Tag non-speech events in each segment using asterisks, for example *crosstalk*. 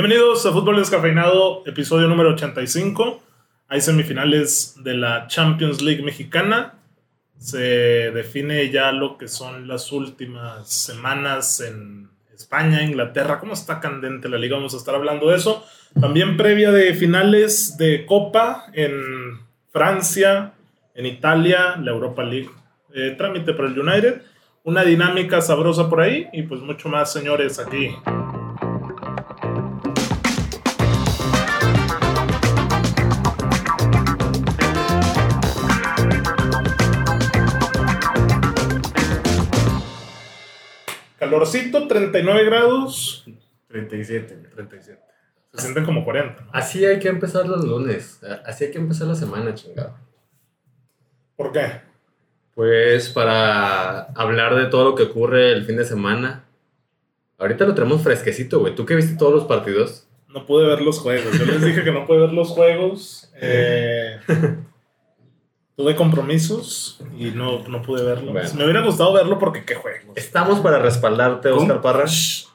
Bienvenidos a Fútbol Descafeinado, episodio número 85. Hay semifinales de la Champions League mexicana. Se define ya lo que son las últimas semanas en España, Inglaterra. ¿Cómo está candente la liga? Vamos a estar hablando de eso. También previa de finales de Copa en Francia, en Italia, la Europa League. Eh, trámite para el United. Una dinámica sabrosa por ahí y pues mucho más, señores, aquí. Calorcito, 39 grados. 37. 37. Se sienten como 40. ¿no? Así hay que empezar los lunes. Así hay que empezar la semana, chingado. ¿Por qué? Pues para hablar de todo lo que ocurre el fin de semana. Ahorita lo tenemos fresquecito, güey. ¿Tú que viste todos los partidos? No pude ver los juegos. Yo les dije que no pude ver los juegos. *laughs* Eh, tuve compromisos y no, no pude. Bueno. Me hubiera gustado verlo porque qué juegos. Estamos para respaldarte, ¿Cómo? Oscar Parra.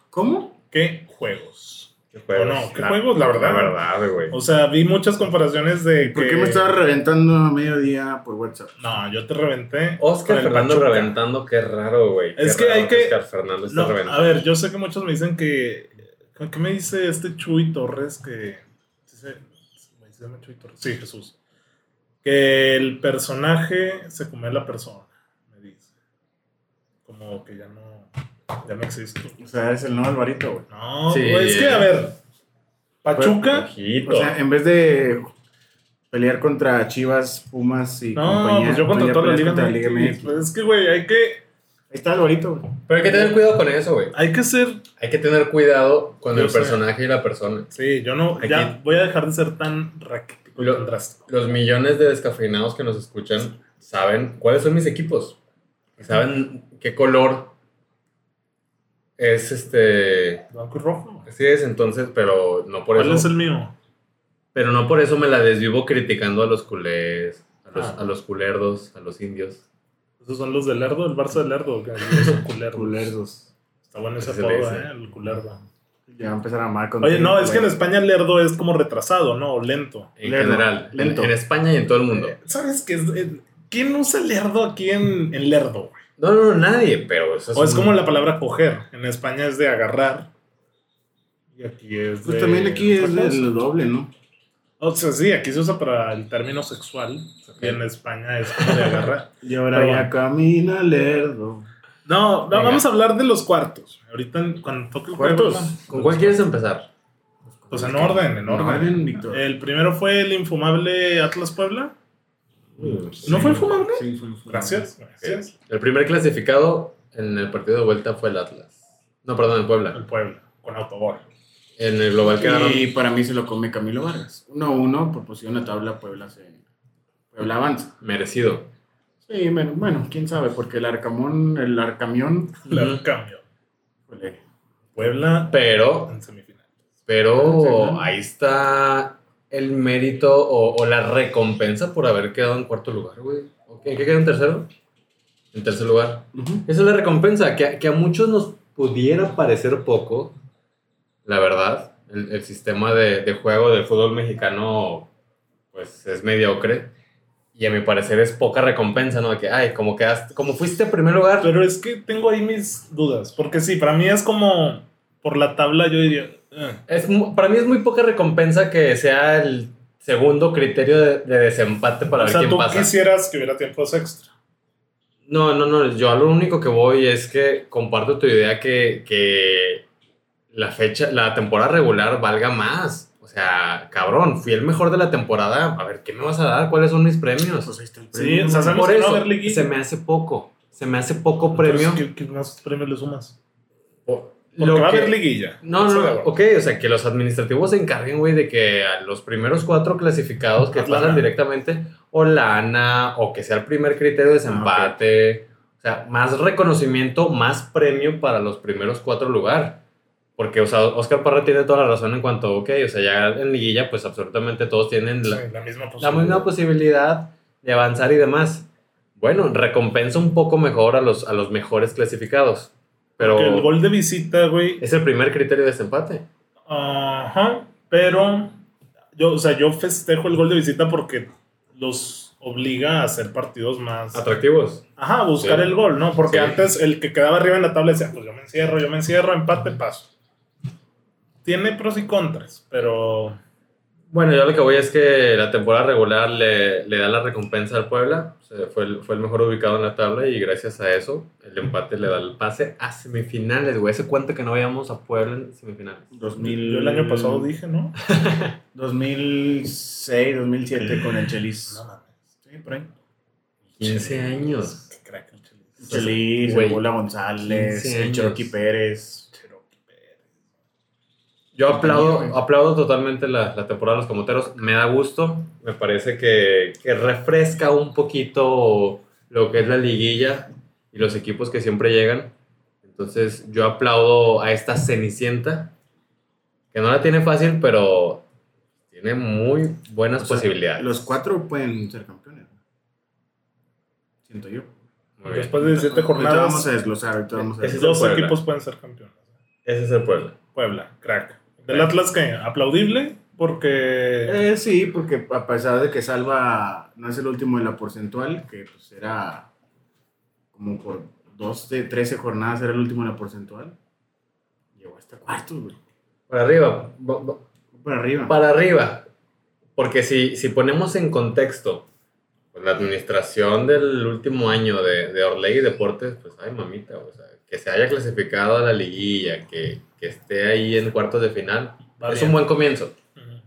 ¿Cómo? ¿Qué juegos? ¿Qué ¿O no? ¿Qué juegos? La verdad. La verdad, güey. O sea, vi muchas comparaciones de ¿Por que- qué me estabas reventando a mediodía por WhatsApp? No, yo te reventé. Oscar Fernando reventando, qué raro, güey. Es Qué que hay que- Oscar Fernando está No, reventando. a ver, yo sé que muchos me dicen que. ¿Qué me dice este Chuy Torres? Que. sí se- me dice Chuy Torres. Sí, Jesús. Que el personaje se come a la persona. Me dice. Como que ya no. Ya no existe. O sea, es el nuevo Alvarito, güey. No, Sí. güey, es que, a ver. Pachuca. O sea, en vez de pelear contra Chivas, Pumas y No, compañía, pues yo contra toda la Liga contra MX. Pues es que, güey, hay que. Ahí está Alvarito, güey. Pero hay que tener cuidado con eso, güey. Hay que ser. Hay que tener cuidado con Yo el sé. personaje y la persona. Sí, yo no. Ya voy a dejar de ser tan raquítico y Lo-. Los millones de descafeinados que nos escuchan saben cuáles son mis equipos. Y saben qué color es este. Blanco y rojo. Así es, entonces, pero no por ¿Cuál eso. es el mío? Pero no por eso me la desvivo criticando a los culés, a los, Ah. a los culerdos, a los indios. Esos son los del Lerdo, el Barça del Lerdo. Son *laughs* culerdos. Culerdos. Está bueno ese apodo. ¿eh? El culerdo. Ya va a empezar a amar con Oye, no, es que en España el Lerdo es como retrasado, ¿no? O lento. En Lerdo, general, en- lento. En, España y en todo el mundo. Eh, ¿Sabes qué? es? Eh, ¿Quién usa Lerdo aquí en, en Lerdo, güey? No, no, no, nadie, pero eso O es un- como la palabra coger. En España es de agarrar. Y aquí es Pues de... también aquí es el doble, ¿no? O sea, sí, aquí se usa para el término sexual. Y en España es como de agarrar. *laughs* Y ahora Pero ya bueno. camina Lerdo. No, vamos a hablar de los cuartos. Ahorita cuando toque el ¿Cuartos? ¿Con cuál quieres empezar? Pues en orden, en orden. Víctor. El primero fue el infumable Atlas Puebla. ¿No fue infumable? Sí, fue infumable. Gracias, gracias. El primer clasificado en el partido de vuelta fue el Atlas. No, perdón, el El Puebla. Puebla, con autogol. En el global quedaron. Y para mí se lo come Camilo Vargas. 1-1 por posición de tabla Puebla se... Puebla avanza. Merecido. Sí, bueno, bueno, quién sabe, porque el Arcamón, el Arcamión, cambio. híjole, Puebla Pero, en semifinal. pero ahí está el mérito o, o la recompensa por haber quedado en cuarto lugar, güey. ¿En qué quedó en tercero? En tercer lugar. Esa es la recompensa, que, a- que a muchos nos pudiera parecer poco, la verdad. El, el sistema de, de juego del fútbol mexicano, pues es mediocre. Y a mi parecer es poca recompensa, ¿no? De que, ay, como quedaste, como fuiste en primer lugar. Pero es que tengo ahí mis dudas. Porque sí, para mí es como por la tabla, yo diría. eh. Es, para mí es muy poca recompensa que sea el segundo criterio de, de desempate para O ver sea, quién tú pasa. quisieras que hubiera tiempos extra. No, no, no. Yo a lo único que voy es que comparto tu idea que, que la fecha, la temporada regular valga más. O sea, cabrón, fui el mejor de la temporada. A ver, ¿qué me vas a dar? ¿Cuáles son mis premios? Pues ahí está el Sí, premio. o sea, sabemos Por no eso, se me hace poco. Se me hace poco premio. ¿qué, qué más premios le sumas? O- Porque lo va a haber liguilla. No, no, acuerdo. ok, o sea, que los administrativos se encarguen, güey, de que a los primeros cuatro clasificados que Atlanta. pasan directamente, o lana, o que sea el primer criterio de desempate, o sea, más reconocimiento, más premio para los primeros cuatro lugar. Porque, o sea, Oscar Parra tiene toda la razón en cuanto, ok, o sea, ya en liguilla, pues absolutamente todos tienen la, Sí, la misma la posibilidad. misma posibilidad de avanzar y demás. Bueno, recompensa un poco mejor a los, a los mejores clasificados. Pero Porque el gol de visita, güey. es el primer criterio de desempate. Ajá, pero yo, o sea, yo festejo el gol de visita porque los obliga a hacer partidos más... Atractivos. Ajá, a buscar Sí. el gol, ¿no? Porque Sí. antes el que quedaba arriba en la tabla decía, pues yo me encierro, yo me encierro, empate, paso. Tiene pros y contras, pero Bueno, yo lo que voy es que la temporada regular le, le da la recompensa al Puebla. O sea, fue, el, fue el mejor ubicado en la tabla y gracias a eso el empate le da el pase a semifinales, güey. ¿Hace cuánto que no veíamos a Puebla en semifinales? 2000, yo el año pasado dije, ¿no? *laughs* 2006, 2007 con el Chelis. No. Sí, por ahí. 15 años. Qué crack el Chelis. Chelis, González, 15 el. Cherokee Pérez. Yo aplaudo, aplaudo totalmente la, la temporada de los comoteros. Me da gusto. Me parece que, que refresca un poquito lo que es la liguilla y los equipos que siempre llegan. Entonces yo aplaudo a esta Cenicienta, que no la tiene fácil, pero tiene muy buenas O sea, posibilidades. Los cuatro pueden ser campeones. ¿no? Siento yo. Muy bien. Después de 17 Ahorita vamos jornadas, a desglosar. Vamos a desglosar. dos equipos pueden ser campeones. Ese es el Puebla. Puebla, crack. Del Atlas, que aplaudible, porque Eh, sí, porque a pesar de que Salva no es el último de la porcentual, que pues era como por 12, 13 jornadas era el último de la porcentual, llegó hasta cuartos, güey. Para arriba. Para arriba. para arriba. Porque si, si ponemos en contexto pues, la administración del último año de, de Orlegui Deportes, pues ay mamita, o sea, que se haya clasificado a la liguilla, que, que esté ahí en cuartos de final, va es bien. un buen comienzo.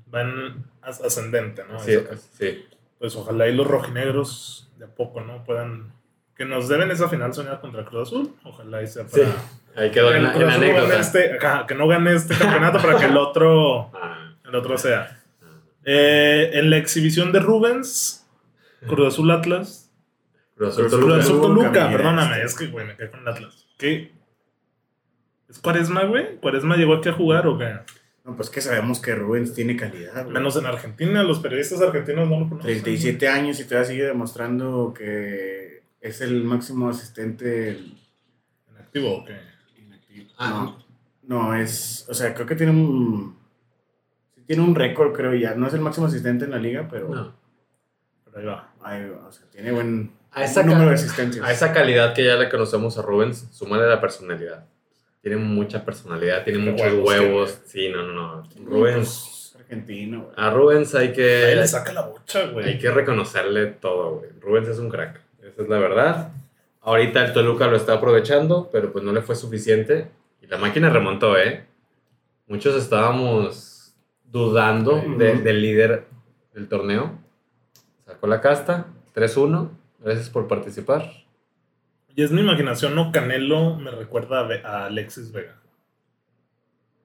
Van as- ascendente, ¿no? Sí, que- sí. Pues ojalá y los rojinegros de a poco, ¿no? Puedan. Que nos deben esa final soñada contra Cruz Azul. Ojalá y sea Sí, para. ahí quedó que en en anécdota. este, ajá, que no gane este campeonato para que el otro, Ah, el otro sea. Eh, en la exhibición de Rubens, Cruz Azul Atlas. Cruz Azul Toluca. Cruz Azul Toluca, Toluca, perdóname, este. es que, güey, me quedé con el Atlas. ¿Qué? ¿Es Cuaresma, güey? ¿Cuaresma llegó aquí a jugar o qué? No, pues que sabemos que Rubens tiene calidad. güey. Menos en Argentina, los periodistas argentinos no lo conocen. 37 años y todavía sigue demostrando que es el máximo asistente ¿En activo o qué? inactivo. Ah. No, no, es, o sea, creo que tiene un, sí tiene un récord, creo ya. No es el máximo asistente en la liga, pero No. Pero ahí va. ay, o sea, tiene buen, A esa, número de a esa calidad que ya le conocemos a Rubens, súmale la personalidad. Tiene mucha personalidad, tiene muchos huevos huevos. Sí, no, no, no. Rubens. Pues, argentino, güey. A Rubens hay Ahí que, le saca la bocha, güey. hay que reconocerle todo, güey. Rubens es un crack. Esa es la verdad. Ahorita el Toluca lo está aprovechando, pero pues no le fue suficiente. Y la máquina remontó, ¿eh? Muchos estábamos dudando de- del líder del torneo. Sacó la casta, 3-1. Gracias por participar. Y es mi imaginación, ¿no? Canelo me recuerda a, Alexis Vega.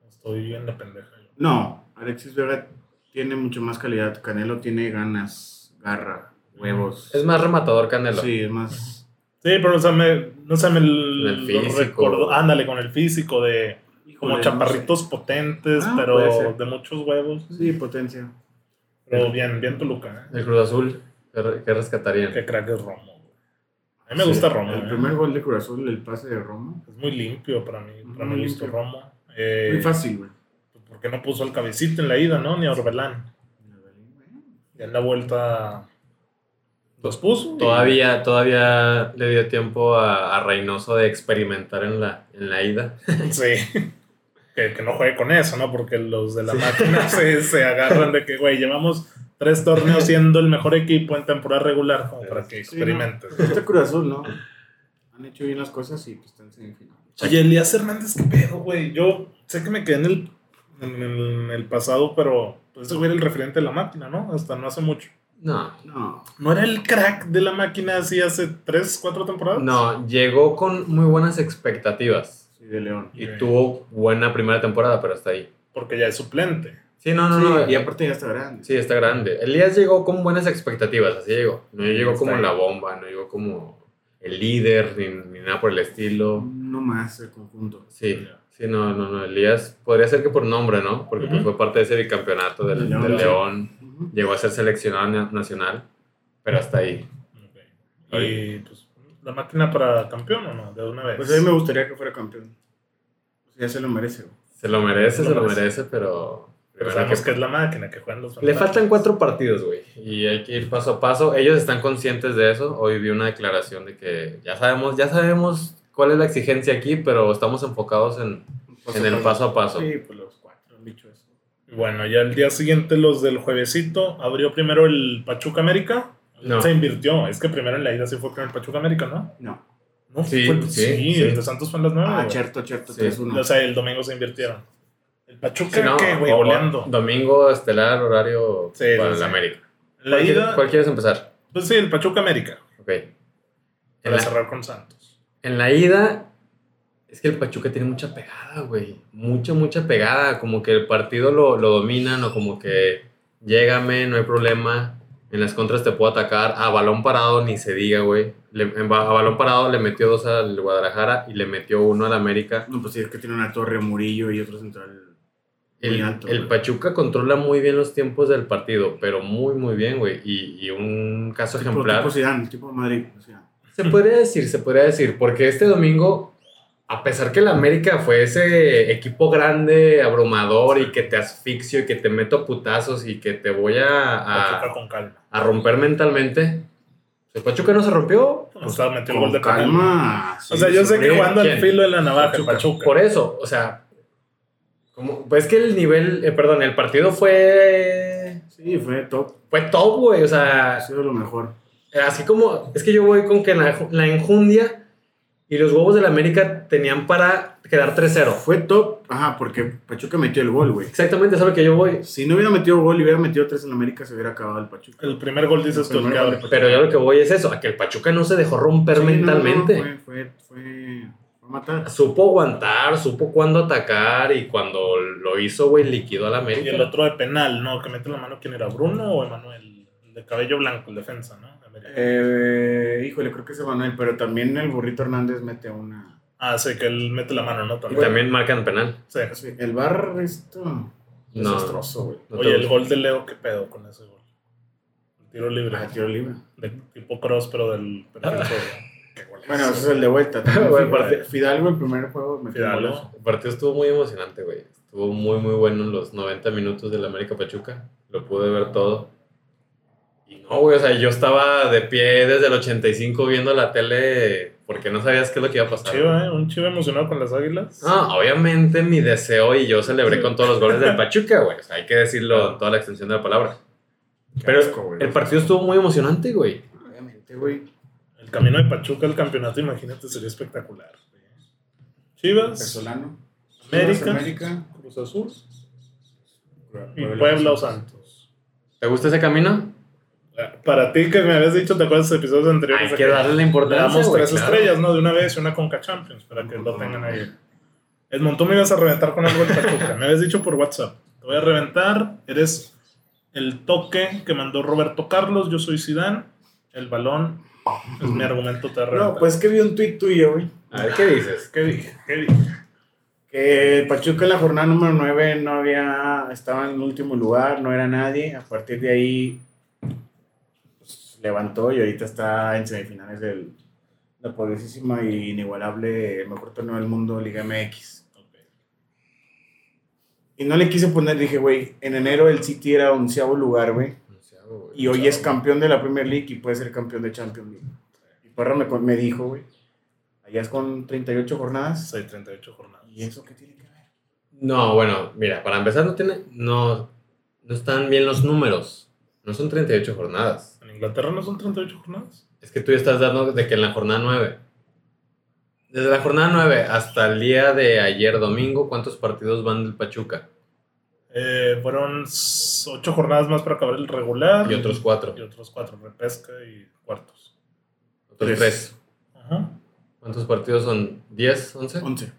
Estoy bien de pendeja. yo. No, Alexis Vega tiene mucho más calidad. Canelo tiene ganas, garra, huevos. Es más rematador Canelo. Sí, es más. Sí, pero o sea, me, no sé, me el lo físico. recordó. Ándale, con el físico de como no chaparritos potentes, Ah, pero de muchos huevos. Sí, potencia. Pero bien, bien Toluca, ¿eh? El Cruz Azul, ¿qué, re- qué rescatarían? Qué crack es Romo. güey. A mí me Sí, gusta Romo. El ¿eh? primer gol de Cruz Azul, el pase de Romo. Es muy limpio para mí. Para Muy gusto, limpio. Romo. Eh, Muy fácil, güey. porque no puso el cabecito en la ida, ¿no? Ni a Orbelán. Y en la vuelta los puso. y- Todavía, todavía le dio tiempo a, a Reynoso de experimentar en la, en la ida. *laughs* Sí. Que, que no juegue con eso, ¿no? Porque los de la máquina se, se agarran de que, güey, llevamos tres torneos *laughs* siendo el mejor equipo en temporada regular, como para que Sí, no. experimentes. Este Cruz Azul, ¿no? *laughs* Han hecho bien las cosas y pues están en semifinal. Oye, Elías Hernández, ¿qué pedo, güey? Yo sé que me quedé en el, en el, en el pasado, pero pues ese güey era el referente de la máquina, ¿no? Hasta no hace mucho. No, No. ¿No era el crack de la máquina así hace tres, cuatro temporadas? no, llegó con muy buenas expectativas Sí, de León. y tuvo buena primera temporada, pero hasta ahí. Porque ya es suplente. Sí, no, no, Sí, no. y aparte ya está grande. Sí, está grande. Elías llegó con buenas expectativas, así llegó. No llegó como ahí. la bomba, no llegó como el líder, ni, ni nada por el estilo. No más el conjunto. Sí, sí, no, no, no. Elías podría ser que por nombre, ¿no? Porque pues, Ujú. fue parte de ese bicampeonato del, Del León, del. León. Llegó a ser seleccionado na- nacional, pero hasta ahí. Y pues, ¿la máquina para campeón o no? De una vez. Pues a mí me gustaría que fuera campeón. Pues ya se lo merece, güey. Se lo merece, Se se lo lo merece. merece, pero. Pero sabemos que- que es la máquina que juegan los Le faltan cuatro partidos, güey. Y hay que ir paso a paso. Ellos están conscientes de eso. Hoy vi una declaración de que ya sabemos, ya sabemos cuál es la exigencia aquí, pero estamos enfocados en, en el paso a paso. Sí, pues los cuatro han dicho eso. Bueno, ya el día siguiente los del juevesito abrió primero el Pachuca América. No. Se invirtió. Es que primero en la ida sí fue con el Pachuca América, ¿no? No. No, Sí, fue- sí, sí, sí. el de Santos fue en las nueve. Ah, güey. cierto, cierto, Sí. 3-1. O sea, el domingo se invirtieron. El Pachuca, Sí, no, ¿qué, güey? Goleando. Domingo estelar, horario Sí, para sí, el sí. América. La ¿Cuál, ida, quieres- cuál quieres empezar? pues sí, el Pachuca América. Ok. En Para la, cerrar con Santos. en la ida, es que el Pachuca tiene mucha pegada, güey. Mucha, mucha pegada. Como que el partido lo, lo dominan o como que llégame, no hay problema. En las contras te puedo atacar. A balón parado ni se diga, güey. A balón parado le metió dos al Guadalajara y le metió uno al América. No, pues sí, es que tiene una torre Murillo y otro central El, alto. el güey. Pachuca controla muy bien los tiempos del partido, pero muy, muy bien, güey. Y, y un caso Tipo- ejemplar. Tipo Zidane, tipo Madrid. Se podría decir, se podría decir, porque este domingo, a pesar que el América fue ese equipo grande, abrumador y que te asfixio y que te meto putazos y que te voy a, a, con calma. a romper mentalmente, el Pachuca no se rompió. O sea, metió el gol de calma. O sea, yo sé que jugando al filo de la navaja, el Pachuca. Pachuca. Por eso, o sea, como, pues que el nivel, eh, perdón, el partido fue, Sí, fue top. fue top, güey, o sea, Ha sido lo mejor. Así como, es que yo voy con que la, la enjundia y los huevos del América tenían para quedar 3-0. Fue top, ajá, porque Pachuca metió el gol, güey. Exactamente, eso es lo que yo voy. Si no hubiera metido gol y hubiera metido tres en América, se hubiera acabado el Pachuca. El primer gol dices tú. Pero yo lo que voy es eso, a que el Pachuca no se dejó romper Sí, no, no, mentalmente. fue, fue, fue, matar. Supo aguantar, supo cuándo atacar y cuando lo hizo, güey, liquidó al Y América. el otro de penal, ¿no? Que mete la mano, ¿quién era? ¿Bruno o Emanuel? El de cabello blanco, el defensa, ¿no? Eh, híjole, creo que es Manuel, pero también el burrito Hernández mete una. Ah, sí, que él mete la mano, ¿no? Y También. también marcan penal. Sí. Sí, El bar, esto. No. Desastroso, güey. No Oye, el gol de Leo, ¿qué pedo con ese gol? El tiro libre. Ah, tiro libre. De tipo cross, pero del. *laughs* Bueno, ese es el de vuelta. *laughs* también. Buen Fidalgo- el primer juego, un Fidalgo. El partido estuvo muy emocionante, güey. Estuvo muy, muy bueno en los 90 minutos del América Pachuca. Lo pude ver todo. Y no, güey, o sea, yo estaba de pie desde el 85 viendo la tele porque no sabías qué es lo que iba a pasar. Chiva, ¿eh? Un chivo emocionado con las águilas. Ah, obviamente mi deseo y yo celebré con todos los goles del *laughs* Pachuca, güey. O sea, hay que decirlo en toda la extensión de la palabra. Qué Pero asco, güey. el partido estuvo muy emocionante, güey. Obviamente, güey. El camino de Pachuca al campeonato, imagínate, sería espectacular. Chivas, Pesolano. América, América. Cruz Azul y Puebla, o Santos. ¿Te gusta ese camino? Para ti que me habías dicho, ¿te acuerdas de episodios anteriores? Hay que darle la Le importancia. damos güey, tres claro. estrellas, ¿no? De una vez y una Conca Champions, para que lo tengan ahí. Edmond, tú me ibas a reventar con algo de Pachuca. Me habías dicho por WhatsApp. Te voy a reventar. Eres el toque que mandó Roberto Carlos. Yo soy Sidán. El balón es mi argumento. Te voy a reventar. No, pues que vi un tuit tuyo, güey. A ver, ¿qué dices? ¿Qué dije? ¿Qué dije? Que Pachuca en la jornada número 9 no había, estaba en el último lugar, no era nadie. A partir de ahí pues, levantó y ahorita está en semifinales del la poderosísima y inigualable mejor torneo del mundo, Liga MX. Y no le quise poner, dije, güey, en enero el City era onceavo lugar, güey. Y hoy es campeón de la Premier League y puede ser campeón de Champions League. Y Parra me, me dijo, güey, allá es con 38 jornadas. Soy 38 jornadas. ¿Y eso qué tiene que ver? No, bueno, mira, para empezar no tiene, no, no están bien los números. No son 38 jornadas. ¿En Inglaterra no son 38 jornadas? Es que tú ya estás dando de que en la jornada 9. Desde la jornada 9 hasta el día de ayer domingo, ¿cuántos partidos van del Pachuca? Eh, fueron 8 jornadas más para acabar el regular. Y otros 4. Y otros 4, repesca y cuartos. Otros Tres. 3. Ajá. ¿Cuántos partidos son? ¿10? ¿11? 11.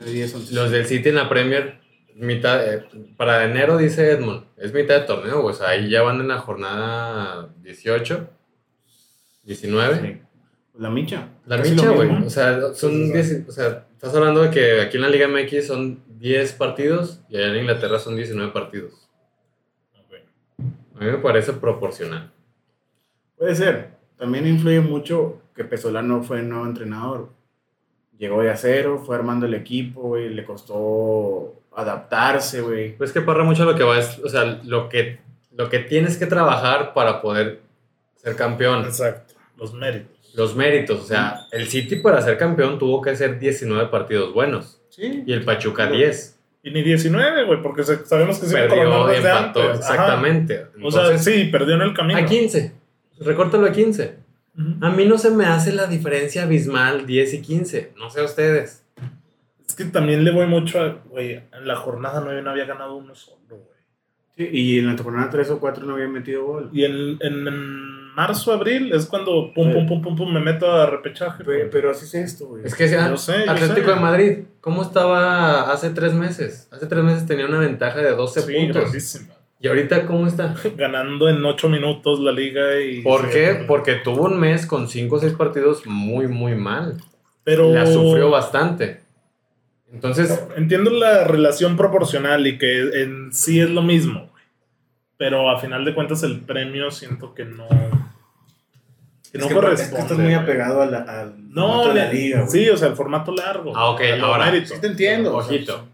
9, 10, 11. Los del City en la Premier, mitad, eh, para enero dice Edmond, es mitad de torneo, o sea, ahí ya van en la jornada 18, 19. Sí. La micha. La micha, güey. O sea, son Sí, sí, 10, o sea, estás hablando de que aquí en la Liga MX son 10 partidos y allá en Inglaterra son 19 partidos. A mí me parece proporcional. Puede ser. También influye mucho que Pesolano fue nuevo entrenador. Llegó de a cero, fue armando el equipo, güey, le costó adaptarse, güey. Pues que Parra mucho lo que va es, o sea, lo que, lo que tienes que trabajar para poder ser campeón. Exacto. Los méritos. Los méritos, o sea, el City para ser campeón tuvo que hacer 19 partidos buenos Sí. y el Pachuca 10. Y ni 19, güey, porque sabemos que se Perdió, desde empató, antes. Exactamente. O sea, Entonces, sí, perdió en el camino. a 15. Recórtalo a 15. Ujú. A mí no se me hace la diferencia abismal 10 y 15. No sé a ustedes. Es que también le voy mucho a, güey, en la jornada 9 no había ganado uno solo, güey. Sí, y en la jornada 3 o 4 no habían metido gol. Y en, en, en marzo, abril es cuando pum, Sí. pum, pum, pum, pum, me meto a repechaje. Güey. Pero así es esto, güey. Es que sea Yo sé, yo Atlético sé. de Madrid, ¿cómo estaba hace tres meses? Hace tres meses tenía una ventaja de 12 Sí, puntos. grandísima. ¿Y ahorita cómo está? *laughs* Ganando en 8 minutos la liga y... ¿Por qué? Porque tuvo un mes con 5 o 6 partidos muy, muy mal. Pero... La sufrió bastante. Entonces, Entiendo la relación proporcional y que en sí es lo mismo, güey. Pero a final de cuentas el premio siento que no... Que no Es que- corresponde. es que estás muy apegado a la, al No, la le- liga, sí, o sea, el formato largo. Ah, ok, ahora. Sí te entiendo. o sea, ojito.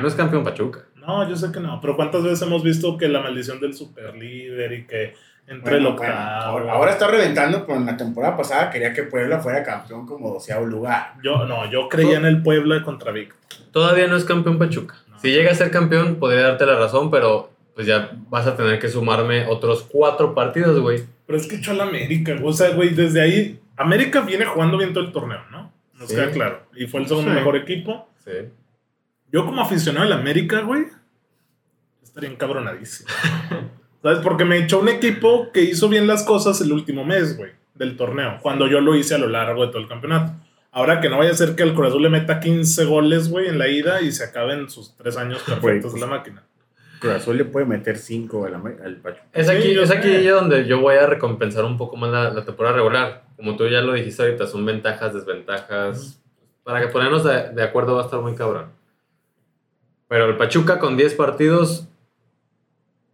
no es campeón Pachuca. No, yo sé que no, pero ¿cuántas veces hemos visto que la maldición del superlíder y que entre el Bueno, bueno, octavo? ahora, ahora está reventando, pero en la temporada pasada quería que Puebla fuera campeón como doceavo lugar. Yo, no, yo creía en el Puebla contra Víctor. Todavía no es campeón Pachuca. No. Si llega a ser campeón, podría darte la razón, pero pues ya vas a tener que sumarme otros cuatro partidos, güey. Pero es que echó al América, güey. o sea, güey, desde ahí, América viene jugando bien todo el torneo, ¿no? Nos Sí. queda claro. Y fue el segundo Sí. mejor equipo. Sí. Yo como aficionado al América, güey, estaría encabronadísimo. *laughs* ¿Sabes? Porque me echó un equipo que hizo bien las cosas el último mes, güey, del torneo, cuando yo lo hice a lo largo de todo el campeonato. Ahora que no vaya a ser que al Cruz Azul le meta 15 goles, güey, en la ida y se acaben sus tres años perfectos de la máquina. Cruz Azul le puede meter cinco al, Ame- al Pachuca. Es aquí, es aquí donde yo voy a recompensar un poco más la, la temporada regular. Como tú ya lo dijiste ahorita, son ventajas, desventajas. Para que ponernos de, de acuerdo va a estar muy cabrón. Pero el Pachuca con 10 partidos,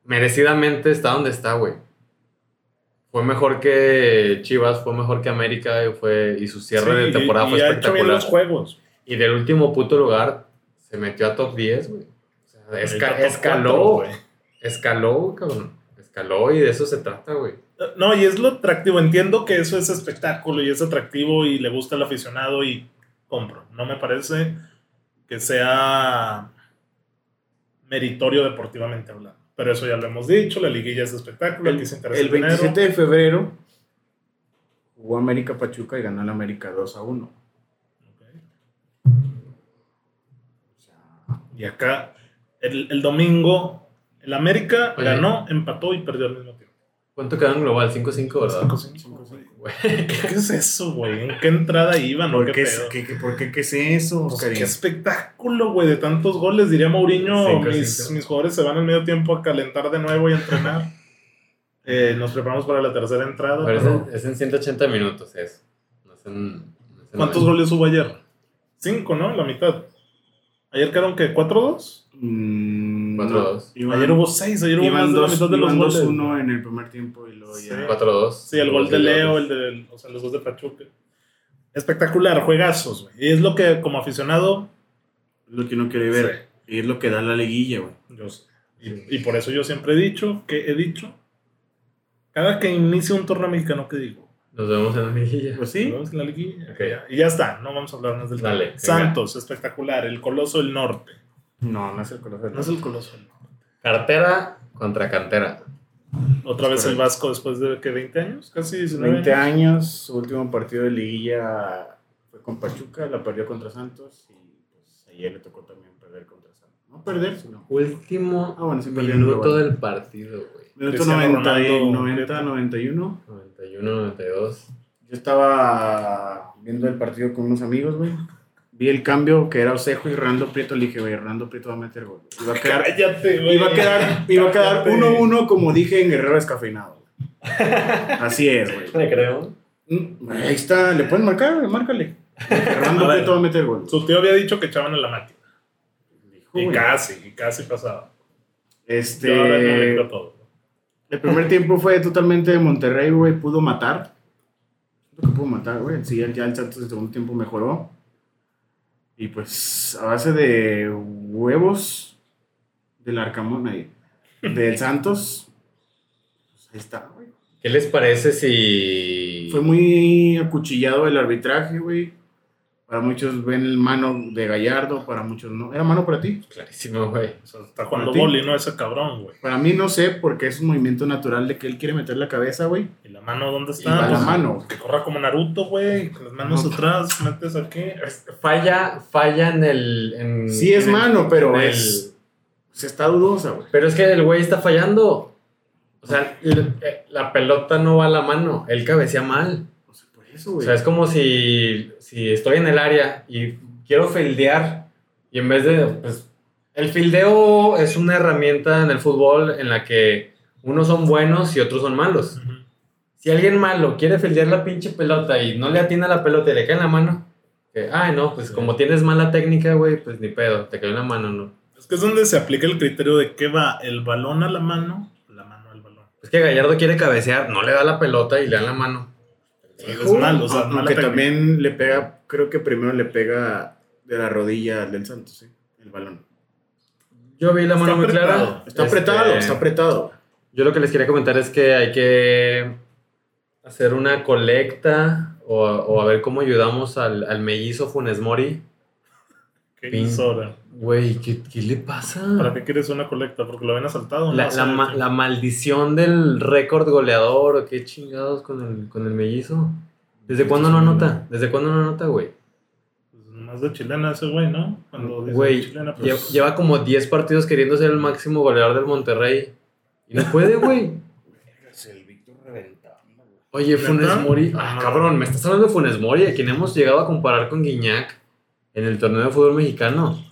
merecidamente está donde está, güey. Fue mejor que Chivas, fue mejor que América y, fue, y su cierre Sí, de temporada y, fue y ha hecho bien espectacular. los juegos. Y del último puto lugar se metió a top 10, güey. Esca- escaló, cuatro, escaló, cabrón. Escaló y de eso se trata, güey. No, y es lo atractivo. Entiendo que eso es espectáculo y es atractivo y le gusta al aficionado y compro. No me parece que sea meritorio deportivamente hablando. Pero eso ya lo hemos dicho, la liguilla es espectáculo, aquí se interesa El el dinero. 27 de febrero jugó América Pachuca y ganó el América 2 a 1. Ok. Y acá, el, el domingo, el América Oye. ganó, empató y perdió al mismo tiempo. ¿Cuánto quedó en global? 5-5, ¿verdad? 5-5, güey. Güey. ¿Qué es eso, güey? ¿En qué entrada iban? o ¿Por qué qué, qué- por qué, qué es eso, Pues, qué espectáculo, güey, de tantos goles. Diría Mourinho, Cinco, mis, cinco. mis jugadores se van al medio tiempo a calentar de nuevo y a entrenar. *laughs* Eh, nos preparamos para la tercera entrada. Pero es en, es en 180 minutos eso. No es en, no es en ¿Cuántos goles hubo ayer? Cinco, ¿no? La mitad. ¿Ayer quedaron que ¿4-2? Mm, 4-2. iban- Ayer hubo seis, ayer hubo más de la dos- mitad de los iban goles. 2-1 en el primer tiempo y luego Sí. ya. 4-2. Sí, el gol de Leo, el de, o sea, los dos de Pachuca. Espectacular, juegazos, güey. Y es lo que como aficionado, Es lo que uno quiere ver. Y es lo que da la liguilla, güey. yo sé. Y, y por eso yo siempre he dicho, que he dicho, cada que inicie un torneo mexicano, ¿qué digo? Nos vemos en la liguilla. Pues Nos sí. vemos en la liguilla. Ok. Ya. Y ya está, no vamos a hablar más del Dale, tema. venga. Santos, espectacular, el coloso del norte. No, no es el color No es el coloso del norte. Cartera contra cantera. Otra vez el. Vasco después de que 20 años, casi 19 20 años. años, su último partido de liguilla fue con Pachuca, la perdió contra Santos y pues ayer le tocó también perder contra Santos. No perder, sino. Último Ah, bueno, sí minuto del partido, güey. Minuto Cristiano 90, y- Ronaldo, 90, 91. 91, 92. Yo estaba viendo el partido con unos amigos, güey. Vi el cambio que era Osejo y Hernando Prieto. Le dije, güey, Hernando Prieto va a meter gol. Iba a *laughs* quedar Cállate, güey. Iba a quedar, iba a quedar Cállate. 1-1 como dije en Guerrero Descafeinado. Así es, güey. *laughs* Le creo. Mm, Ahí está, le pueden marcar, güey, márcale. A ver. Prieto va a meter gol. Su tío había dicho que echaban a la máquina. Dijo, Y güey. casi, y casi pasaba. Este, Yo ahora no todo. El primer tiempo fue totalmente de Monterrey, güey. Pudo matar. Lo que pudo matar, güey. Sí, ya el Santos en el segundo tiempo mejoró. Y pues a base de huevos del Arcamón ahí, del *laughs* Santos, pues ahí está, güey. ¿Qué les parece si... Fue muy acuchillado el arbitraje, güey. Para muchos ven el mano de Gallardo, para muchos no. ¿Era mano para ti? Clarísimo, güey. O sea, está jugando boli, ¿no? Ese cabrón, güey. Para mí no sé, porque es un movimiento natural de que él quiere meter la cabeza, güey. ¿Y la mano dónde Y está? va la Pues, mano. Que corra como Naruto, güey. Con las manos No. atrás, metes aquí. Falla, falla en el... en- Sí es en el- mano, pero el- es... Se está dudosa, güey. Pero es que el güey está fallando. O sea, el- eh, la pelota no va a la mano. Él cabecea mal. O eso, O güey. sea, es como si, si estoy en el área y quiero fildear y en vez de, pues, el fildeo es una herramienta en el fútbol en la que unos son buenos y otros son malos. Ujú. Si alguien malo quiere fildear la pinche pelota y no le atina la pelota y le cae en la mano, que, ay, no, pues Sí. como tienes mala técnica, güey, pues ni pedo, te cayó en la mano, ¿no? Es que es donde se aplica el criterio de que va el balón a la mano, la mano al balón. Es que Gallardo quiere cabecear, no le da la pelota y le da la mano. Es mal, o sea, Aunque técnica. también le pega, creo que primero le pega de la rodilla al del Santos, sí, el balón. Yo vi la Está mano muy apretado. clara. Está Este, apretado, está apretado. Yo lo que les quería comentar es que hay que hacer una colecta o, o a ver cómo ayudamos al, al mellizo Funes Mori. ¿Qué Pin- hizo ahora? Güey, ¿qué, qué le pasa? ¿Para qué quieres una colecta? ¿Porque lo habían asaltado? La, No la ma- la maldición del récord goleador, o qué chingados con el, con el mellizo. ¿Desde cuándo no anota? ¿Desde cuándo no anota, güey? Pues más de chilena ese güey, ¿no? Cuando dice Güey, chilena, pues, lleva como 10 partidos queriendo ser el máximo goleador del Monterrey. Y no puede, güey. El Víctor reventando, güey. Oye, Funes. Mori. Ah, cabrón, me estás hablando de Funes Mori, a quien hemos llegado a comparar con Guiñac en el torneo de fútbol mexicano.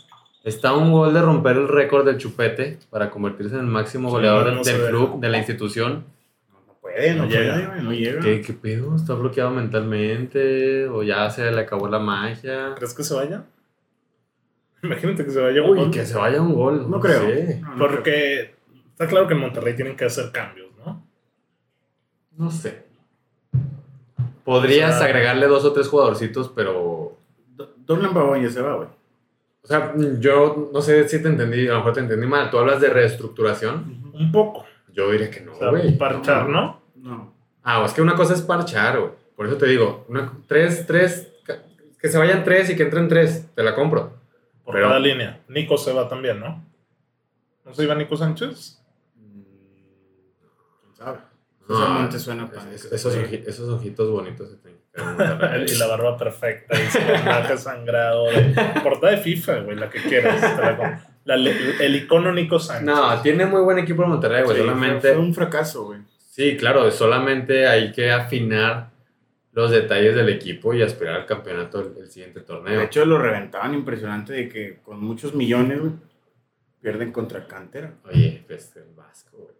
Está a un gol de romper el récord del chupete para convertirse en el máximo Sí, goleador no, del, no deja. club, de la institución. No, no puede, no, No puede, llega. güey, no llega. ¿Qué, ¿Qué pedo? ¿Está bloqueado mentalmente? ¿O ya se le acabó la magia? ¿Crees que se vaya? *laughs* Imagínate que se vaya. Uy, güey. que se vaya un gol. No creo. sé. No, no creo. Porque está claro que en Monterrey tienen que hacer cambios, ¿no? No sé. Podrías O sea- agregarle dos o tres jugadorcitos, pero Dorlan Pavón ya se va, güey. O sea, yo no sé si te entendí, a lo mejor te entendí mal. Tú hablas de reestructuración. Un poco. Yo diría que no, O sea, güey. parchar, ¿no? No. Ah, es que una cosa es parchar, güey. Por eso te digo, una- tres, tres, que se vayan tres y que entren tres, te la compro. Por Pero- cada línea. Nico se va también, ¿no? ¿No se iba Nico Sánchez? Mm, ¿Quién sabe? No, Esa mente suena es- para- es- esos, oji- esos ojitos bonitos se tienen y la barba perfecta y su personaje sangrado. De, portada de FIFA, güey, la que quieras. te la compro. La le- el icono Nico Sánchez. No, tiene muy buen equipo en Monterrey, güey. Sí, solamente. Fue, un fracaso, güey. Sí, claro, solamente hay que afinar los detalles del equipo y aspirar al campeonato del siguiente torneo. De hecho, lo reventaban impresionante de que con muchos millones, güey, pierden contra Cantera. Oye, pues el Vasco, güey.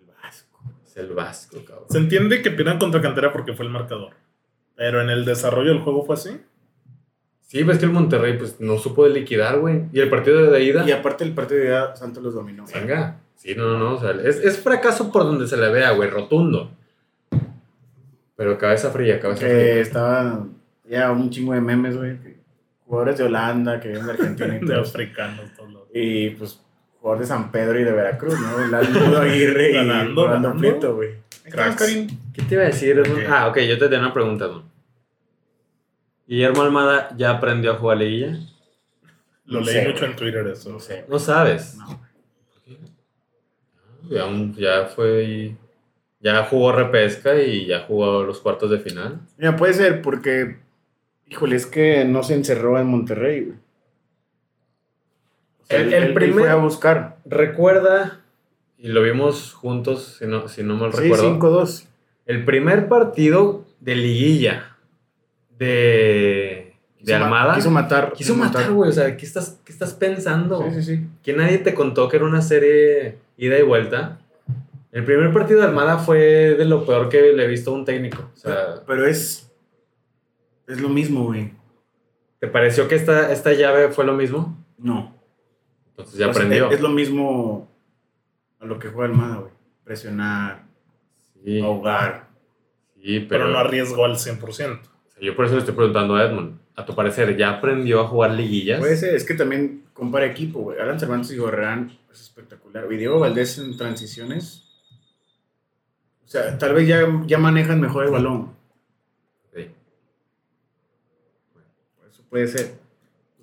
El Vasco. Es el Vasco, cabrón. Se entiende que pierdan contra Cantera porque fue el marcador. Pero en el desarrollo del juego fue así. Sí, pues que el Monterrey pues no supo de liquidar, güey. Y el partido de ida, Y aparte el partido de ida, Santos los dominó. güey. venga. Sí, no, no, no. O sea, es, es fracaso por donde se le vea, güey, rotundo. Pero cabeza fría, cabeza Que fría. estaba ya un chingo de memes, güey. Jugadores de Holanda, que vienen de Argentina y *laughs* De todo. africanos, todos los- Y pues jugadores de San Pedro y de Veracruz, ¿no? *laughs* Lalo Aguirre y Rolando. Prieto, güey. ¿Qué te iba a decir? Ok. Ah, ok, yo te tenía una pregunta, ¿no? Guillermo Almada ya aprendió a jugar liguilla. Lo No leí sé, mucho güey. en Twitter eso. No sé. No sabes. No. Ya, un- ya fue y- ya jugó repesca y ya jugó los cuartos de final. Mira, puede ser porque, híjole, es que no se encerró en Monterrey, güey. O sea, El- él, el él- él primer- fue a buscar. Recuerda, y lo vimos juntos, si no, si no mal Sí, recuerdo, 5-2. el primer partido de liguilla de, de Almada. Quiso matar. Quiso matar, güey. O sea, ¿qué estás, qué estás pensando? Sí, sí, sí. Que nadie te contó que era una serie ida y vuelta. El primer partido de Almada fue de lo peor que le he visto a un técnico. O sea, Pero es. Es lo mismo, güey. ¿te pareció que esta, esta llave fue lo mismo? No. Entonces ya aprendió. es, es lo mismo a lo que juega Almada, güey. Presionar, Sí, ahogar. sí, Pero pero, no arriesgó al 100%. Yo por eso le estoy preguntando a Edmond. A tu parecer, ¿ya aprendió a jugar liguillas? Puede ser, es que también compara equipo, güey. Alan Cervantes y Gorrerán es espectacular. Y Diego Valdés en transiciones. O sea, tal vez ya, ya manejan mejor el balón. Sí. Eso puede ser.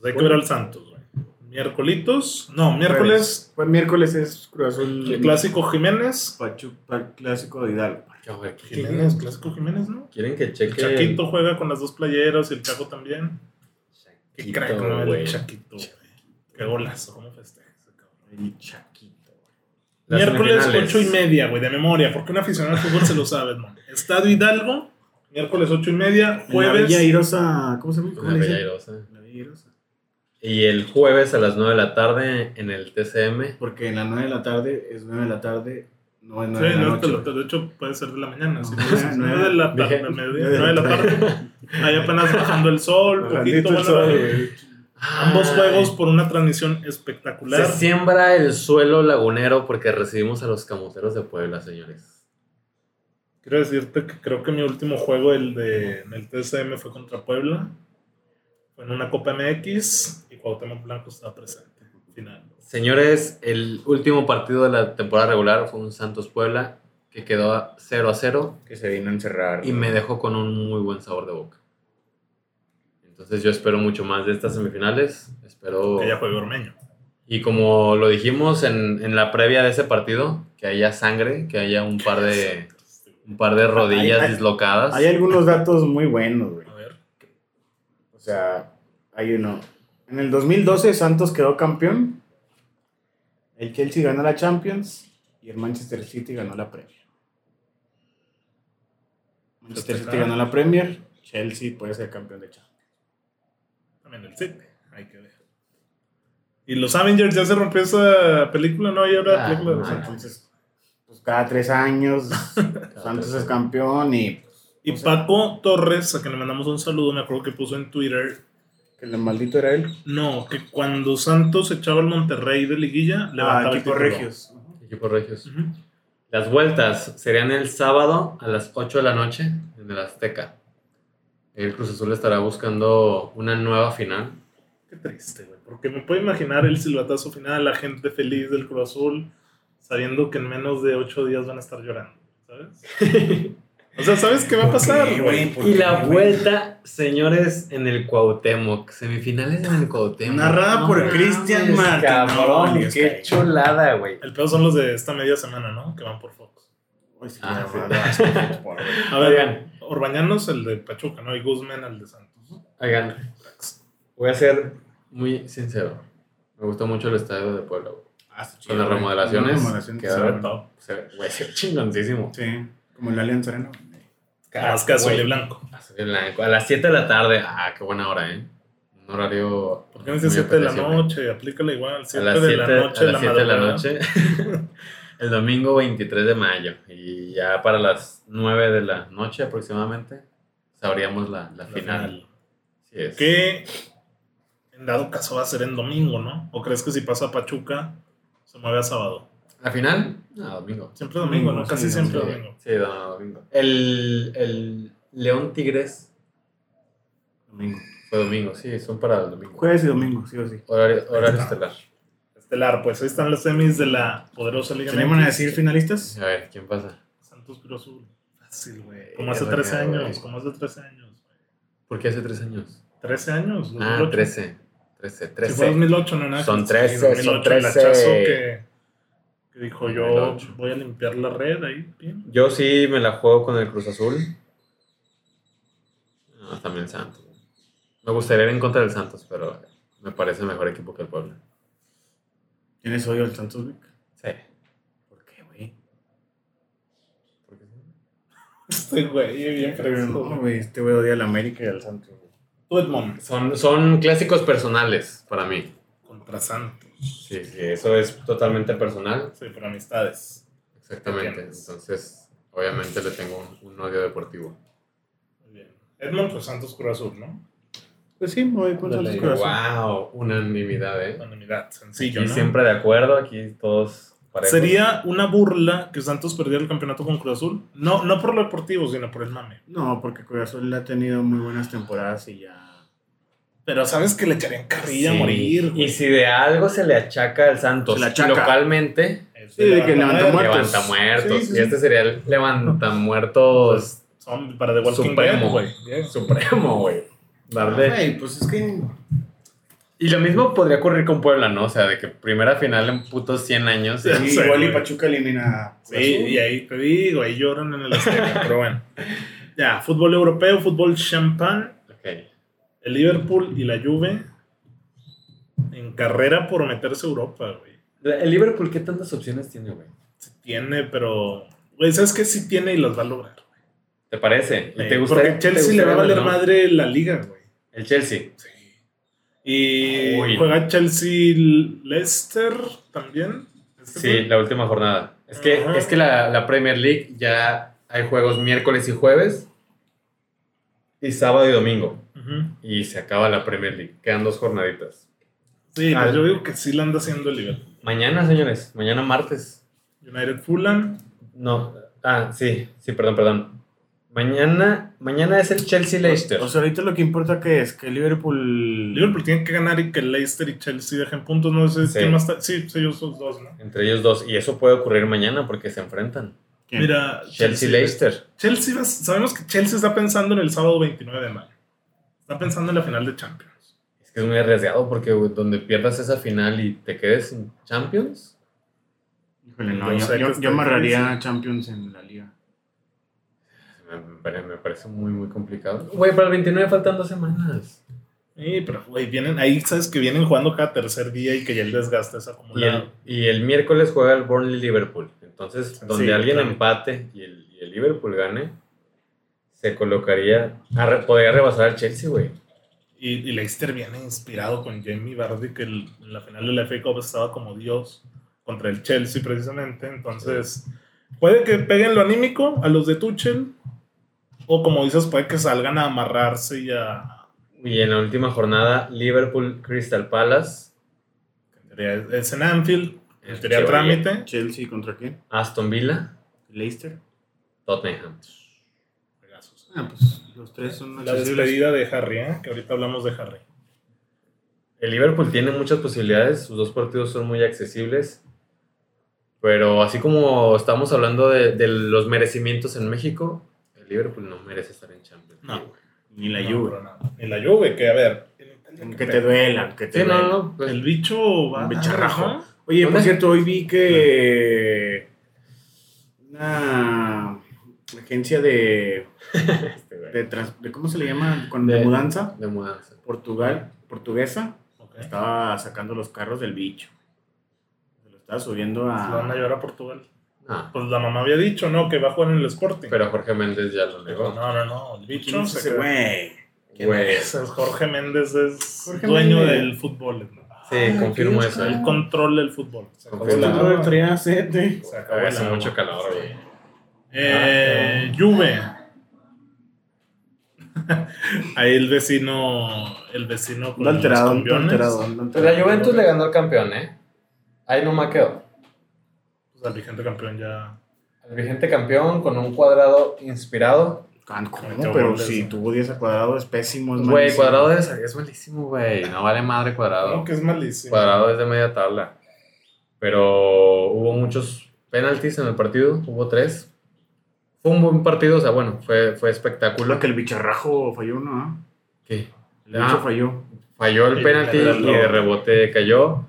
Pues hay que ver al Santos, güey. Miércolitos. No, miércoles. Pues miércoles es Cruz Azul. El clásico Jiménez. Pachu- pa- clásico de Hidalgo. ¿Qué? ¿Qué Jiménez, clásico Jiménez, ¿no? ¿Quieren que El cheque? Chaquito juega con las dos playeras y el Chaco también. Qué Chaquito, crack, ¿no? güey. El Chaquito, güey. Qué golazo, cómo festeja ese cabrón. El Chaquito. Las Miércoles semifinales. ocho y media, güey, de memoria, porque un aficionado al fútbol se lo sabe, man. Estadio Hidalgo, miércoles ocho y media, La jueves. Villa Irosa. ¿Cómo se llama? ¿Cómo La dicen? Airosa. La Villa Irosa. Y el jueves a las 9 de la tarde en el TCM. Porque en la 9 de la tarde es 9 de la tarde, no es Sí, 9 de la no, de hecho puede ser de la mañana. Sí, No, pues, de la tarde, mediodía, nueve de la tarde. Ahí apenas bajando el sol, poquito. Bueno, sol. Ambos juegos por una transmisión espectacular. Se siembra el suelo lagunero porque recibimos a los camoteros de Puebla, señores. Quiero decirte que creo que mi último juego, el de en el TSM, fue contra Puebla. Fue en una Copa MX y Cuauhtémoc Blanco estaba presente. Final. Señores, el último partido de la temporada regular fue un Santos Puebla que quedó 0 a 0 Que se vino a encerrar. y me dejó con un muy buen sabor de boca. Entonces yo espero mucho más de estas semifinales. Espero... Que ya juegue Ormeño. Y como lo dijimos en, en la previa de ese partido, que haya sangre, que haya un par de, un par de rodillas Hay- hay- dislocadas. Hay algunos datos muy buenos, güey. A ver. O sea, hay uno. En el 2012 Santos quedó campeón. El Chelsea ganó la Champions y el Manchester City ganó la Premier. Manchester City Festejar. ganó la Premier, Chelsea puede ser campeón de Champions. También el City. Hay que ver. Y los Avengers ya se rompió esa película, ¿no? Y ahora Ah, película de los. Entonces, pues cada tres años *laughs* Santos es campeón y Y o sea- Paco Torres, a quien le mandamos un saludo, me acuerdo que puso en Twitter. Que el maldito era él. No, que cuando Santos echaba al Monterrey de liguilla, levantaba Ah, el equipo título. Regios. Equipo Regios. Las vueltas serían el sábado a las 8 de la noche en el Azteca. El Cruz Azul estará buscando una nueva final. Qué triste, güey. Porque me puedo imaginar el silbatazo final, la gente feliz del Cruz Azul, sabiendo que en menos de ocho días van a estar llorando, ¿sabes? *laughs* o sea, ¿sabes qué va a pasar, Y qué, la vuelta, señores, en el Cuauhtémoc. Semifinales en el Cuauhtémoc. Narrada por Cristian mames, Martinoli, Cabrón, qué que- chulada, güey. El peor son los de esta media semana, ¿no? Que van por Fox. Ay, sí, Ah, sí. A ver, Oigan. Orbañanos, el de Pachuca, ¿no? Y Guzmán, el de Santos. Oigan, voy a ser muy sincero. Me gustó mucho el estadio de Puebla, güey. Ah, Con las remodelaciones, Las remodelaciones queda se ven. top. Se ve, güey, se ve chingoncísimo. Sí, como el Alianza Arena. Que azul y blanco. azul y blanco. A las 7 de la tarde. Ah, qué buena hora, ¿eh? Un horario. ¿Por qué no dice muy 7 de la noche? Aplícala igual, A 7 las de la 7 noche, a de las la 7 de la noche. *laughs* el domingo 23 de mayo. Y ya para las 9 de la noche aproximadamente sabríamos la, la La final. Así es. Que en dado caso va a ser en domingo, ¿no? ¿O crees que si pasa a Pachuca se mueve a sábado? ¿La final? No, domingo. Siempre domingo, ¿no? Casi sí, siempre Sí, domingo. sí, no, domingo. El, el León Tigres Domingo. fue domingo, sí, son para el domingo. Jueves y domingo, sí o sí. Horario, horario estelar. Estelar, pues ahí están las semis de la poderosa Liga ¿Se animan a decir finalistas? A ver, ¿quién pasa? Santos Cruz Azul. Fácil, güey. Como hace Verga, 13 años, como hace 13 años. güey. ¿Por qué hace 3 años? 13 años. Ah, 2008. 13. 13, Si 13. fue 2008, no nada. Son Sí, 13, son 2008, el 13. hachazo que, que dijo yo 2008. voy a limpiar la red ahí. bien. Yo sí me la juego con el Cruz Azul. No, también Santos. Me gustaría ir en contra del Santos, pero me parece mejor equipo que el Puebla. ¿Tienes odio al Santos, Vic? Sí. ¿Por qué, güey? porque sí. *laughs* Este güey, bien. No, güey, este güey odia al América y al Santos. Son, son clásicos personales para mí. contra Santos. Sí, sí, eso es totalmente personal. Sí, por amistades. Exactamente. Entonces, obviamente le tengo un, un odio deportivo. Muy bien. Edmond, pues Santos Cruz Azul, ¿no? Pues sí, con Dale, Santos Corazón. Wow, unanimidad, ¿eh? Unanimidad, sencillo, Aquí ¿no? siempre de acuerdo, aquí todos parejos. Sería una burla que Santos perdiera el campeonato con Cruz Azul. No, no por lo deportivo, sino por el mame. No, porque Cruz Azul ha tenido muy buenas temporadas y ya. Pero sabes que le echarían carrilla Sí. a morir. güey. Y si de algo se le achaca al Santos Se le achaca. localmente, Sí, de que levanta muertos. levanta muertos. Sí, sí, Y sí. este sería el levanta muertos Son para The Walking Supremo. Güey. Yeah. supremo, güey. Darle. Güey, pues es que. Y lo mismo podría ocurrir con Puebla, ¿no? O sea, de que primera final en putos 100 años. Sí. Sí, igual y Pachuca elimina. Sí, Azul. y ahí te digo, ahí lloran en el Azteca, pero bueno. Ya, fútbol europeo, fútbol champán, Ok. El Liverpool y la Juve en carrera por meterse a Europa, güey. El Liverpool, ¿qué tantas opciones tiene, güey? Sí tiene, pero... Güey, ¿sabes qué? Sí tiene y las va a lograr. ¿Te parece? ¿Y Eh, te gusta? porque te Chelsea le va a valer madre la liga, güey. El Chelsea. Sí. Y Uy. juega Chelsea-Leicester también. ¿Este Sí, la última jornada. Es que, Ajá. es que la, la Premier League ya hay juegos miércoles y jueves. Y sábado y domingo. Y se acaba la Premier League. Quedan dos jornaditas. Sí, Ah. pues yo digo que sí la anda haciendo el Liverpool. Mañana, señores. Mañana martes. United Fulham. No. Ah, sí. Sí, perdón, perdón. Mañana, mañana es el Chelsea Leicester. O sea, ahorita lo que importa que es que Liverpool. Liverpool tiene que ganar y que Leicester y Chelsea dejen puntos. No sé Sí. quién más está. Sí, sí, ellos son dos, ¿no? entre ellos dos. Y eso puede ocurrir mañana porque se enfrentan. ¿Quién? Mira, Chelsea Leicester. Chelsea, sabemos que Chelsea está pensando en el sábado 29 de mayo. Está pensando en la final de Champions. Es que es muy arriesgado porque donde pierdas esa final y te quedes sin Champions. Híjole, no, Yo amarraría Champions en la liga. Me, me pare- me parece muy, muy complicado. Güey, para el 29 faltan dos semanas. Sí, pero, güey, vienen ahí, sabes que vienen jugando cada tercer día y que ya el desgaste es Y acumulado. el, y el miércoles juega el Burnley Liverpool. Entonces, donde Sí, alguien claro. empate y el, y el Liverpool gane, se colocaría. a re- podría rebasar al Chelsea, güey. Y, y Leicester viene inspirado con Jamie Vardy, que el- en la final de la FA Cup estaba como Dios contra el Chelsea precisamente. Entonces, puede que peguen lo anímico a los de Tuchel, o como dices, puede que salgan a amarrarse y a... Y en la última jornada, Liverpool Crystal Palace, Es en Anfield, que trámite. ¿Chelsea contra quién? Aston Villa, ¿Leicester? Tottenham. Ah, pues los tres son La despedida de Harry, ¿eh? que ahorita hablamos de Harry. El Liverpool tiene muchas posibilidades, sus dos partidos son muy accesibles. Pero así como estamos hablando de, de los merecimientos en México, el Liverpool no merece estar en Champions. No. League. Ni la No, Juve. no. Ni la Juve, que a ver. ¿qué te duela, aunque te Sí, no, duela. no, no. pues, El bicho va bicharrajo. Oye, por cierto, hoy vi que una agencia de, *laughs* este, de, trans- de- ¿cómo se le llama? Con de, De- mudanza, de mudanza. Portugal, portuguesa, Ok. estaba sacando los carros del bicho. Se lo estaba subiendo Se lo van a a... llevar a Portugal. No, Pues la mamá había dicho, ¿no? Que va a jugar en el Sporting. pero Jorge Méndez ya lo negó. no, no, no. El bicho ¿Quién es se ese güey? ¿Quién Güey. es? Jorge Méndez es Jorge dueño Méndez. del fútbol. ¿no? Sí, Ah, confirmo ¿qué eso. es? Él controla el fútbol. Se acabó el Control agua. traía sete. Se acabó Hace mucho calor, güey. Eh, Juve. *laughs* Ahí el vecino, el vecino con alterado, los cumbiones. alterado, Pues la. Juventus le ganó al campeón, ¿eh? Ahí no me quedó. Pues al vigente campeón ya. El vigente campeón con un cuadrado inspirado. ¿Cómo? Pero si tuvo 10 a cuadrado es pésimo. Es Güey, malísimo. cuadrado es, es malísimo, güey. No vale madre cuadrado. No, que es malísimo. Cuadrado es de media tabla. Pero hubo muchos penaltis en el partido, hubo tres. Fue un buen partido, o sea, bueno, fue, fue espectáculo. Lo que el bicharrajo falló, ¿no? ¿Qué? El Ah. bicho falló. Falló el Y penalti y de rebote cayó.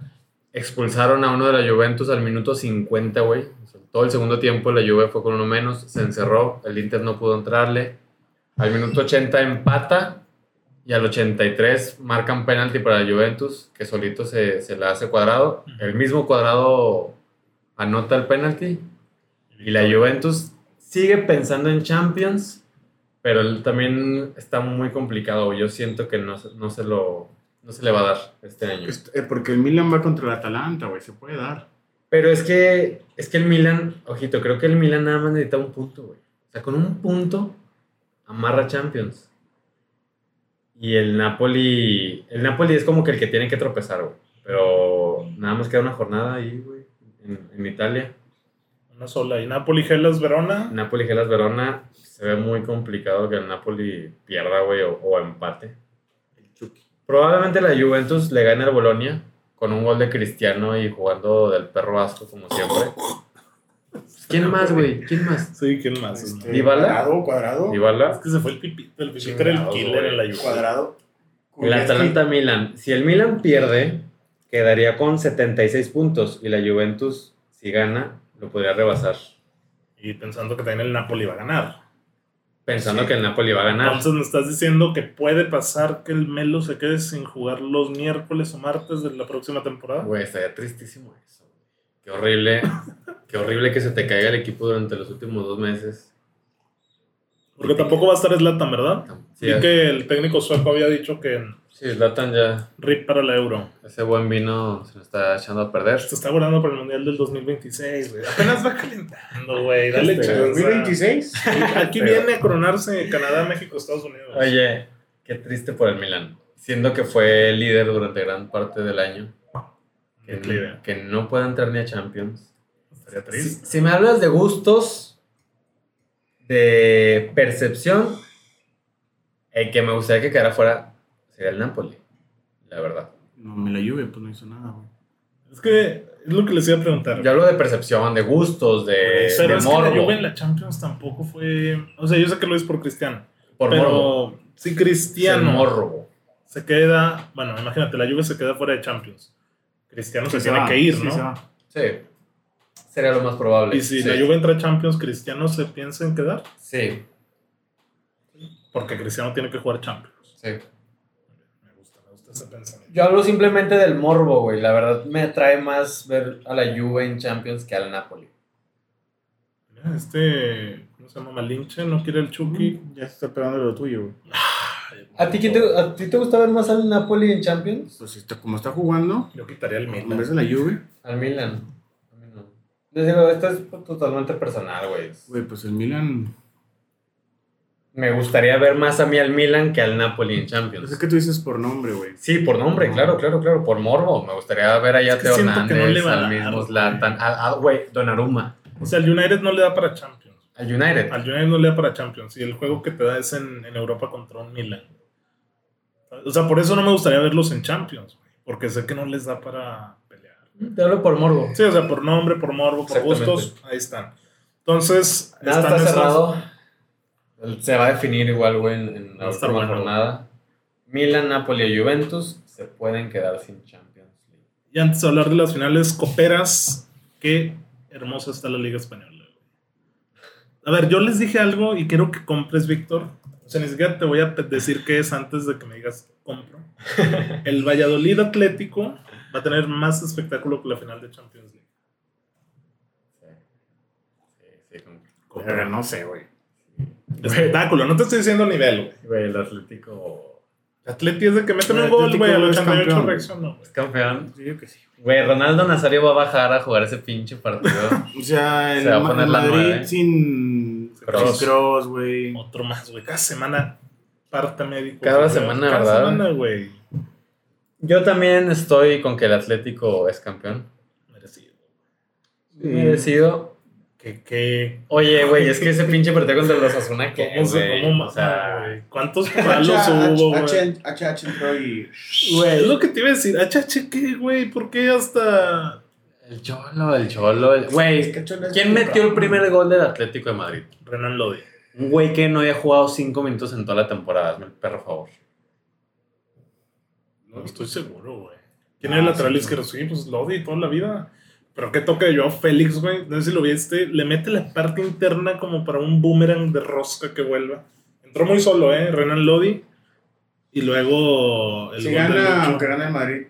Expulsaron a uno de la Juventus al minuto 50, güey. O sea, todo el segundo tiempo la Juve fue con uno menos, se encerró, el Inter no pudo entrarle. Al minuto 80 empata y al 83 marcan penalti para la Juventus, que solito se, se la hace cuadrado. El mismo cuadrado anota el penalti y la Juventus sigue pensando en Champions, pero él también está muy complicado. Yo siento que no, se- no, se lo, no se le va a dar este año. Eh, Porque el Milan va contra el Atalanta, güey. Se puede dar. Pero es que, es que el Milan, ojito, creo que el Milan nada más necesita un punto, güey. O sea, con un punto amarra Champions. Y el Napoli, el Napoli es como que el que tiene que tropezar, güey. Pero nada más queda una jornada ahí, güey. En Italia. Una sola. Y Napoli, Gelas, Verona. Napoli, Gelas, Verona. Se ve muy complicado que el Napoli pierda, güey, o, o empate. El Chucky. Probablemente la Juventus le gane al Bolonia con un gol de Cristiano y jugando del perro vasco como siempre. ¿Quién más, güey? ¿Quién más? Sí, ¿quién más? Este, ¿Dybala? Cuadrado, cuadrado. Es que se fue el pipito. El pipito era el killer en la Juve. Cuadrado. El Atalanta Milan. Si el Milan pierde, quedaría con 76 puntos y la Juventus, si gana, lo podría rebasar. Y pensando que también el Napoli va a ganar. Pensando Sí. que el Napoli va a ganar. Entonces me estás diciendo que puede pasar que el Melo se quede sin jugar los miércoles o martes de la próxima temporada. Güey, estaría tristísimo eso. Qué horrible. qué horrible que se te caiga el equipo durante los últimos dos meses. Porque tampoco va a estar Zlatan, ¿verdad? Sí, y que el técnico sueco había dicho que sí, Zlatan ya. RIP para la Euro. Ese buen vino se lo está echando a perder. Se está guardando para el Mundial del 2026, güey. Apenas va calentando, güey. Dale Este, chance. 2026. Aquí Pero- viene a coronarse Canadá, México, Estados Unidos. Oye, qué triste por el Milan. Siendo que fue líder durante gran parte del año. Que, que no pueda entrar ni a Champions. Estaría Si, triste. si me hablas de gustos, de percepción, el que me gustaría que quedara fuera sería el Napoli, la verdad. No, me la Juve, pues no hizo nada, güey. Es que es lo que les iba a preguntar. Yo hablo de percepción, de gustos, de, Pero de es que la. Juve en la Champions tampoco fue. O sea, yo sé que lo es por Cristiano. por pero morbo. si Cristiano morbo. se queda. Bueno, imagínate, la Juve se queda fuera de Champions. Cristiano se tiene va, que ir, ¿no? Sí. Sería lo más probable. Y si sí. la Juve entra a Champions, Cristiano se piensa en quedar. Sí, Porque Cristiano tiene que jugar Champions. sí. Me gusta, me gusta ese pensamiento. Yo hablo simplemente del morbo, güey. La verdad me atrae más ver a la Juve en Champions que al Napoli. Mira, Este. ¿Cómo se llama? Malinche, no quiere el Chucky. Ya se está pegando lo tuyo, güey. ¿A ti, quién te, ¿A ti te gusta ver más al Napoli en Champions? Pues si está, como está jugando, Yo quitaría el en vez de Milan. la Juve, Al Milan. A no. Les digo, esto es totalmente personal, güey. güey, pues el Milan. Me gustaría ver más a mí al Milan que al Napoli en Pues Champions. es que tú dices por nombre, güey. Sí, por nombre, No. claro, claro, claro, por morbo. Me gustaría ver allá a Es que Teo que no Hernández, le va a al mismo güey. Zlatan, a- a- güey, Donnarumma, O sea, el United no le da para Champions. al United. Al United no le da para Champions. Y el juego que te da es en, en Europa contra un Milan. O sea, por eso no me gustaría verlos en Champions. güey, Porque sé que no les da para. Te hablo por morbo. Sí, o sea, por nombre, por morbo, por gustos, ahí están. Entonces, Nada están está esas- cerrado. Se va a definir igual, güey, en, en la última bueno. jornada. Milan, Napoli y Juventus se pueden quedar sin Champions League. Y antes de hablar de las finales, coperas, qué hermosa está la Liga Española. güey. A ver, yo les dije algo y quiero que compres, Víctor. O sea, ni siquiera te voy a decir qué es antes de que me digas compro. *laughs* El Valladolid Atlético va a tener más espectáculo que la final de Champions League. Sí, sí, sí. con- Pero no sé, güey. Espectáculo, no te estoy diciendo nivel, güey. Güey, el Atlético Atleti es de que meten un gol, güey, al es 88 campeón. reaccionó, güey. es campeón. Sí, yo que sí. Güey, Ronaldo Nazario va a bajar a jugar ese pinche partido. *laughs* O sea, el Se va a poner la Madrid nueve. sin Kroos. sin Kroos, güey. Otro más, güey. Cada semana parte médico. Cada semana, Cada ¿verdad? semana, güey. Yo también estoy con que el Atlético es campeón. Merecido. Merecido. Que, que. Oye, güey, es que ese *laughs* pinche partido contra los Asuna que, ¿Cómo se güey, cómo o sea, güey? ¿Cuántos palos hubo, güey? HH entró y. Es lo que te iba a decir. HH, ¿qué, güey? ¿Por qué hasta. el Cholo, el Cholo, el- güey, ¿quién metió el primer gol del Atlético de Madrid? Renan Lodi? Un güey que no había jugado cinco minutos en toda la temporada, hazme el perro favor. No estoy seguro, güey. ¿Quién era el Ah, lateral sí, izquierdo? Sí, pues Lodi toda la vida. Pero qué toque de Joao Félix, güey. No sé si lo viste. Le mete la parte interna como para un boomerang de rosca que vuelva. Entró muy solo, ¿eh? Renan Lodi. Y luego. El Si gana, aunque gane el Madrid.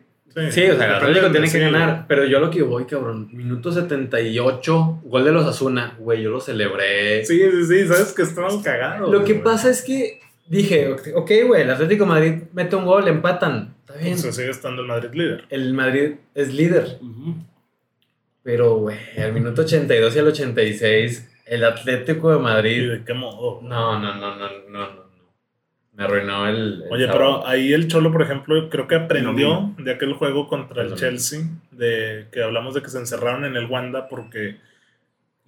Sí, o sea, el Atlético tiene que ganar, pero yo lo que voy, cabrón, minuto 78, gol de los Asuna, güey, yo lo celebré. Sí, sí, sí. Sabes que estaban cagados. Lo que güey. pasa es que dije, ok, güey, el Atlético de Madrid mete un gol, empatan, está bien. Pues sigue estando el Madrid líder. El Madrid es líder, pero, güey, al minuto 82 y al 86, el Atlético de ¿Y Madrid, de qué modo? no, no, no, no, no, no, no. Me arruinó el. el Oye, sábado. pero ahí el Cholo, por ejemplo, creo que aprendió de aquel juego contra el. Chelsea, de que hablamos de que se encerraron en el Wanda porque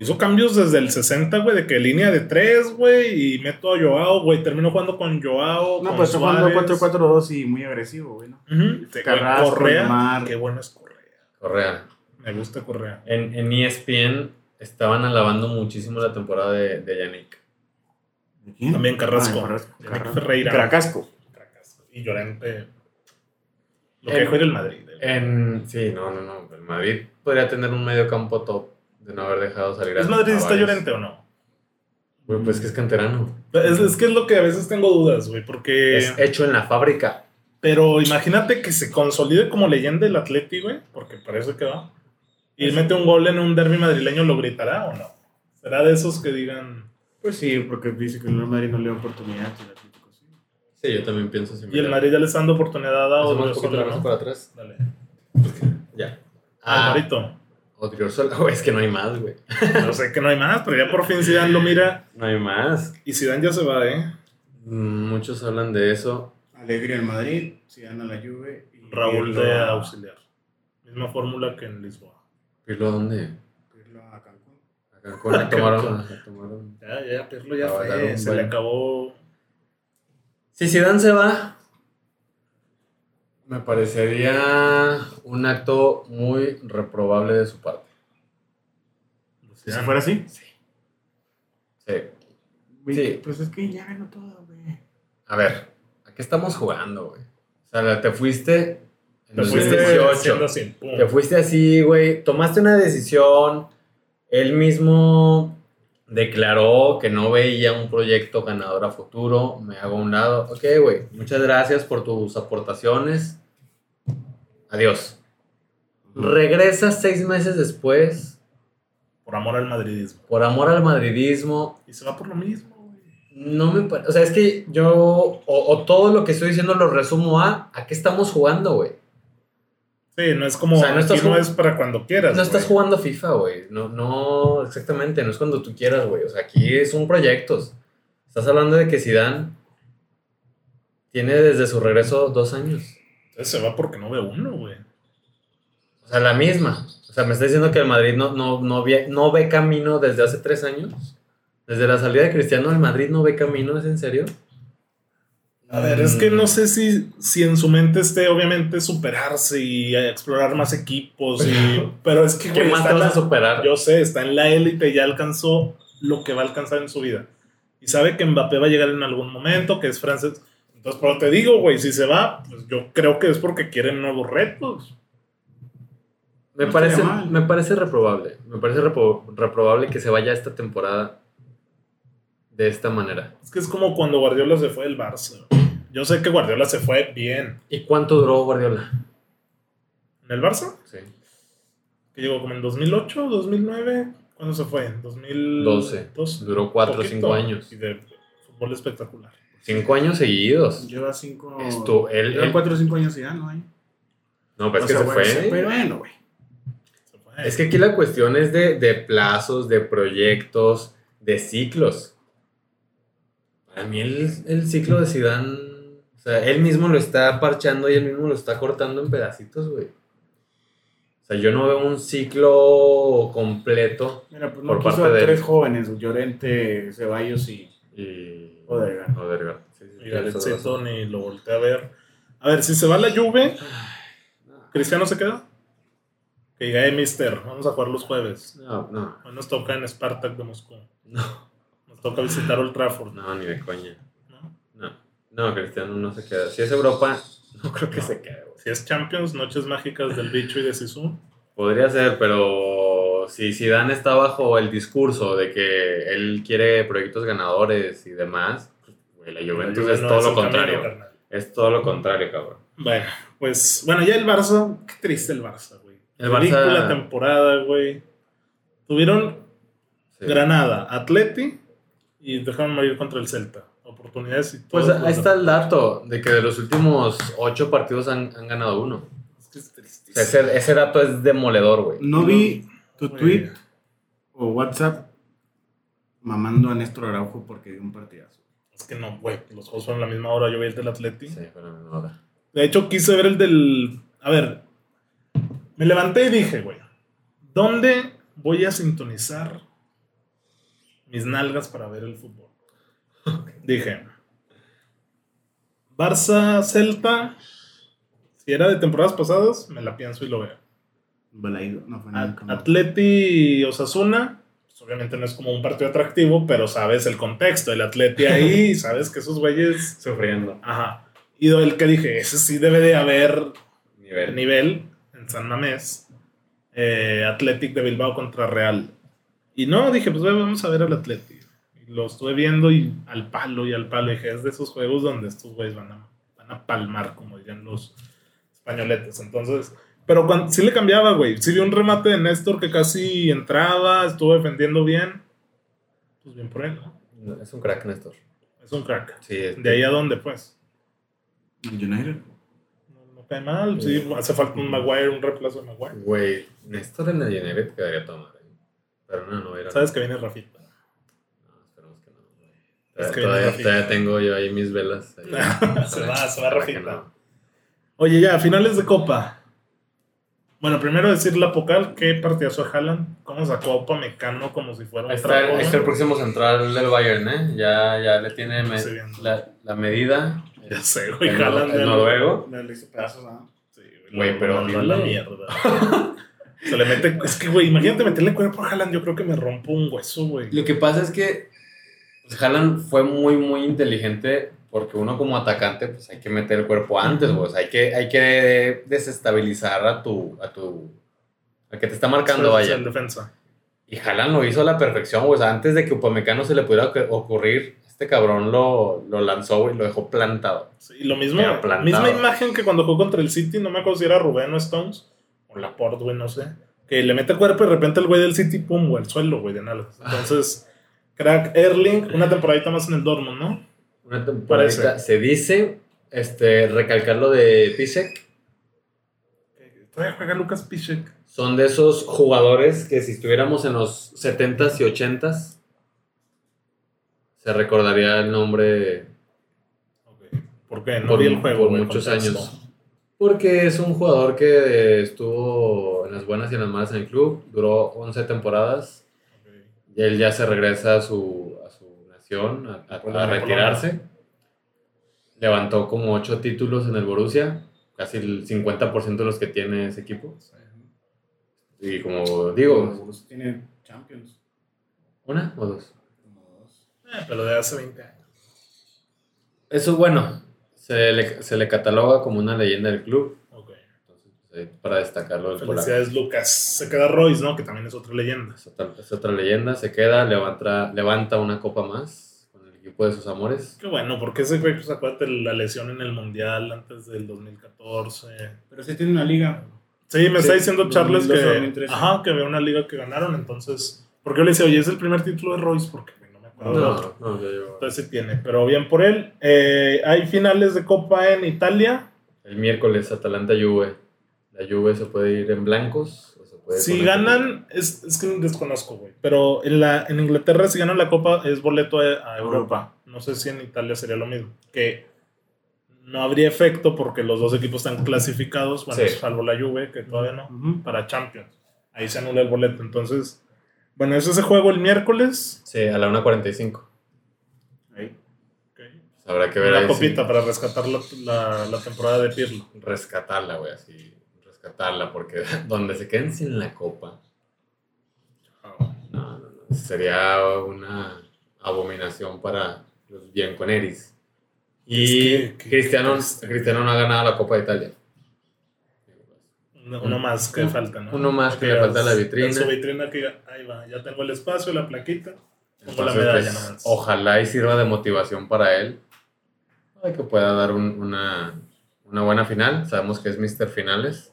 hizo cambios desde el 60, güey, de que línea de 3, güey, y meto a Joao, güey, terminó jugando con Joao. No, con pues está jugando Suárez. 4-4-2 y muy agresivo, güey, Correa, qué bueno es Correa. Correa. Me gusta Correa. En, en E ESPN estaban alabando muchísimo la temporada de, de Yannick. También Carrasco. Ah, Carrasco. Yannick Carrasco. Ferreira. Caracasco. Y Llorente. Lo En- que juega el Madrid. En, sí, no, no, no. El Madrid podría tener un medio campo top de no haber dejado salir a ¿Es madridista a varios. Llorente o no? Güey, pues que es canterano. Es, es que es lo que a veces tengo dudas, güey, porque... Es hecho en la fábrica. Pero imagínate que se consolide como leyenda el Atleti, güey, porque parece que va. Y mete un gol en un derby madrileño, ¿lo gritará o no? ¿Será de esos que digan... Pues sí, porque dice que el Real Madrid no le da oportunidad el Atlético sí. Sí, yo también pienso así. Y el Madrid ya le está dando oportunidad a Odriozola, ¿no? para atrás. Dale. Ya. Ah, Ah, Marito. Odriozola. *laughs* Güey, es que no hay más, güey. No sé que no hay más, pero ya por fin Zidane lo mira. No hay más. Y Zidane ya se va, ¿eh? Mm, Muchos hablan de eso. Alegría al Madrid, Zidane a la Juve y Raúl Pirlo de a- auxiliar. Misma fórmula que en Lisboa. ¿Pirlo dónde? Pirlo a Cancún. A Cancún le tomaron. Ya, ya, Pirlo ya fue. Se buen- le acabó. Si Zidane se va, me parecería un acto muy reprobable de su parte. Si fuera así. Sí. Güey, Sí. Pues es que ya ganó todo, güey. A ver, ¿a qué estamos jugando, güey? O sea, te fuiste en Te fuiste 2018. haciendo así. pum. Te fuiste así, güey. Tomaste una decisión. Él mismo declaró que no veía un proyecto ganador a futuro. Me hago a un lado. Ok, güey. Muchas gracias por tus aportaciones. Adiós. Regresas seis meses después Por amor al madridismo. por amor al madridismo. Y se va por lo mismo, güey. No me parece. O sea, es que yo. O, o todo lo que estoy diciendo lo resumo a. ¿A qué estamos jugando, güey? Sí, no es como. O sea, no estás no es para cuando quieras. No estás jugando FIFA, güey. No, no, exactamente. No es cuando tú quieras, güey. O sea, aquí son proyectos. Estás hablando de que Zidane tiene desde su regreso dos años. Entonces se va porque no ve uno, güey. O sea, la misma. O sea, me está diciendo que el Madrid no, no, no, ve, no ve camino desde hace tres años. Desde la salida de Cristiano, el Madrid no ve camino, ¿es en serio? A ver, es que no sé si, si en su mente esté, obviamente, superarse y explorar más equipos. Y, pero *laughs* es que, ¿Qué más te a superar? Yo sé, está en la élite, ya alcanzó lo que va a alcanzar en su vida. Y sabe que Mbappé va a llegar en algún momento, que es francés. Entonces, pero te digo, güey, si se va, pues yo creo que es porque quieren nuevos retos. Me No parece, me parece reprobable. Me parece repro- reprobable que se vaya esta temporada de esta manera. Es que es como cuando Guardiola se fue del Barça. Yo sé que Guardiola se fue bien. ¿Y cuánto duró Guardiola? ¿En el Barça? Sí. Que llegó como en 2008, 2009. ¿Cuándo se fue? En 2012. 12. Duró 4 o Poquito. 5 años. Y de fútbol espectacular. 5 años seguidos. Lleva cinco. Esto, él- Lleva él- cuatro o cinco años Zidane, ¿no? Ahí. No, pero es que sea, se bueno, fue. Pero bueno, güey. Es que aquí la cuestión es de, de plazos, de proyectos, de ciclos. Para mí el, el ciclo de Zidane, o sea, él mismo lo está parchando y él mismo lo está cortando en pedacitos, güey. O sea, yo no veo un ciclo completo Mira, pues Por no quiso parte a de tres jóvenes, Llorente, Ceballos y. y... Odegaard. Odegaard, sí, sí, Y Garetzito ni lo volteé a ver. A ver, si se va la Juve, ¿Cristiano se queda? Que diga, eh, mister, vamos a jugar los jueves. No, no, Hoy nos toca en Spartak de Moscú. no, Nos toca visitar Old Trafford. no, ni de coña. ¿no? No, no, Cristiano no se queda. Si es Europa, no creo que No. se quede, güey. Si es Champions, Noches Mágicas del Bicho y de Sisu. Podría ser, pero si Zidane está bajo el discurso de que él quiere proyectos ganadores y demás, pues, la Juventus La es no todo es lo camino, contrario. Es todo lo contrario, cabrón. Bueno, pues, bueno, ya el Barça, qué triste el Barça, güey. El Ridícula Barça- temporada, güey. Tuvieron Sí. Granada, Atleti y dejaron morir contra el Celta. Oportunidades y Pues todo. ahí está el dato de que de los últimos ocho partidos han, han ganado uno. Es que es O sea, tristísimo. ese, ese dato es demoledor, güey. No vi tu tweet o WhatsApp mamando a Néstor Araujo porque dio un partidazo. Es que no, güey, los juegos fueron a la misma hora, yo vi el del Atleti. Sí, fue la misma hora. De hecho, quise ver el del. A ver, me levanté y dije, güey, ¿dónde voy a sintonizar mis nalgas para ver el fútbol? Dije, Barça Celta, si era de temporadas pasadas, me la pienso y lo veo. Balaído, no fue At- Atleti Osasuna, pues obviamente no es como un partido atractivo, pero sabes el contexto, el Atleti ahí, *laughs* sabes que esos güeyes. Sufriendo. Ajá. Y el que dije, ese sí debe de haber Nivel. nivel en San Mamés. Eh, Athletic de Bilbao contra Real. Y no, dije, pues bueno, vamos a ver al Athletic. Y lo estuve viendo y al palo y al palo. Dije, es de esos juegos donde estos güeyes van a, van a palmar, como dirían los españoletes. Entonces, pero cuando, sí le cambiaba, güey. Sí vi un remate de Néstor que casi entraba, estuvo defendiendo bien. Pues bien por él, ¿no? Es un crack, Néstor. Es un crack. Sí, es- ¿De ahí a dónde, pues? El United. No, no cae mal. Sí, hace falta un Maguire, un reemplazo de Maguire. Güey, Néstor en el United quedaría tomar. Pero no, no era. Sabes que viene Rafita. No, esperemos que no. güey. Es Todavía, que todavía- tengo yo ahí mis velas. ahí. *laughs* se va, se va Rafita. no. Oye, ya, finales de Copa. Bueno, primero decir la Pocal, qué partidazo de Haaland. Cómo sacó a Upamecano como si fuera un está, trapo, está el ¿no? próximo central del Bayern, ¿eh? Ya, ya le tiene me- la, la medida. Ya sé, güey, El, Haaland. el noruego. Le le hizo pedazos, ¿no? Sí, Güey, pero a la mierda. *laughs* Se le mete. Es que, güey, imagínate meterle cuerpo a Haaland. Yo creo que me rompo un hueso, güey. Lo que pasa es que pues, Haaland fue muy, muy inteligente porque uno como atacante, pues hay que meter el cuerpo antes, güey. O sea, hay que, hay que desestabilizar a tu, a tu, al que te está marcando, Sí, vaya. En defensa. Y Haaland lo hizo a la perfección, güey. O sea, antes de que Upamecano se le pudiera ocu- ocurrir, este cabrón lo, lo lanzó, y lo dejó plantado. Sí, y lo mismo. Plantado. Misma imagen que cuando jugó contra el City. No me acuerdo si era Rubén o Stones. O Laporte, güey, no sé. Que le mete cuerpo y de repente el güey del City, pum, güey, al suelo, güey, de nalgas. Entonces, crack Erling, una temporadita más en el Dortmund, ¿no? Una temporadita, Parece. se dice, este, recalcar lo de Pisek, Todavía juega Lucas Piszek. son de esos jugadores que si estuviéramos en los 70s y 80s, se recordaría el nombre ¿Por qué? No por, vi el juego, por güey, muchos contexto. años. Porque es un jugador que estuvo en las buenas y en las malas en el club, duró 11 temporadas y él ya se regresa a su, a a, a- Polonia, a retirarse. Levantó como 8 títulos en el Borussia, casi el 50% de los que tiene ese equipo. Y como digo, Borussia tiene Champions. ¿una o dos? Como dos. Eh, pero de hace 20 años. Eso bueno, se le, se le cataloga como una leyenda del club. Ahí para destacarlo del polaco. Felicidades, Lucas. Se queda Royce, ¿no? Que también es otra leyenda. Es otra, es otra leyenda, se queda, levanta, levanta una copa más con el equipo de sus amores. Qué bueno, porque ese güey, pues acuérdate la lesión en el Mundial antes del 2014. Pero sí tiene una liga. Sí, me está diciendo Charles 2012, que, 2013. ajá, que ve una liga que ganaron, entonces, porque yo le decía, oye, es el primer título de Royce, porque no me acuerdo de otro. No, no, yo Entonces sí tiene, pero bien por él. Eh, hay finales de Copa en Italia. El miércoles Atalanta Juve. La Juve se puede ir en blancos o se puede Si ganan, es, es que desconozco, güey. Pero en, la, en Inglaterra, si ganan la Copa, es boleto a, a Europa. No sé si en Italia sería lo mismo. Que no habría efecto porque los dos equipos están clasificados, bueno, Sí. salvo la Juve, que todavía no, para Champions. Ahí se anula el boleto. Entonces, bueno, es ese juego el miércoles. Sí, a la 1.45. Ahí. Pues habrá que ver Una ahí copita para rescatar la, la- la temporada de Pirlo. rescatarla, güey, así. Rescatarla, porque *laughs* donde se queden sin la copa. No, no, no. Sería una abominación para los bianconeris. Y Es que- que- Cristiano, triste. Cristiano no ha ganado la Copa de Italia. Uno, uno más que Un- falta, ¿no? uno más que le falta a la vitrina. En su vitrina que ahí va, ya tengo el espacio, la plaquita. La medalla pues, nomás. ojalá y sirva de motivación para él. Para que pueda dar un- una, una buena final. Sabemos que es Mr. Finales.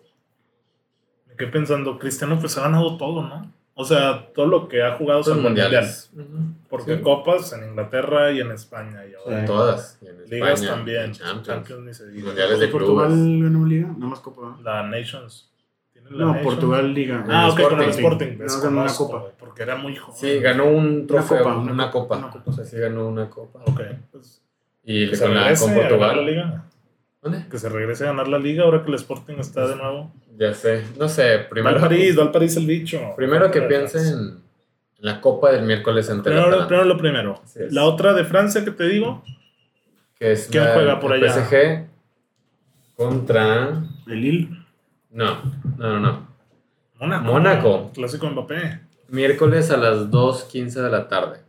Quedé pensando, Cristiano pues ha ganado todo, ¿no? O sea, todo lo que ha jugado son mundiales. mundiales. Porque Sí. copas en Inglaterra y en España. Y ahora Sí. en Todas. Y en ligas España, también. en Champions. Champions ni se diga. Mundiales de Portugal clubes. ganó liga, nada más Copa. La Nations. La No, Nations. Portugal Liga. Ah, ok, con el Sporting. Sporting. No, ganó una copa. Porque era muy joven. Sí, ganó un trofeo, copa, una, una copa. una copa. O sea, sí ganó una copa. Ok, pues. Y Que se con, la, con ganar la Portugal. liga. ¿Dónde? Que se regrese a ganar la liga ahora que el Sporting está de nuevo. Ya sé. No sé, Va primero. al París, va al París el bicho. Primero que piensen en la copa del miércoles la Primero, lo primero. La otra de Francia que te digo. que es ¿Quién la- juega por el allá? PSG contra. El Lille. No, no, no, no. Mónaco. Mónaco. Clásico Mbappé. Miércoles a las 2.15 de la tarde.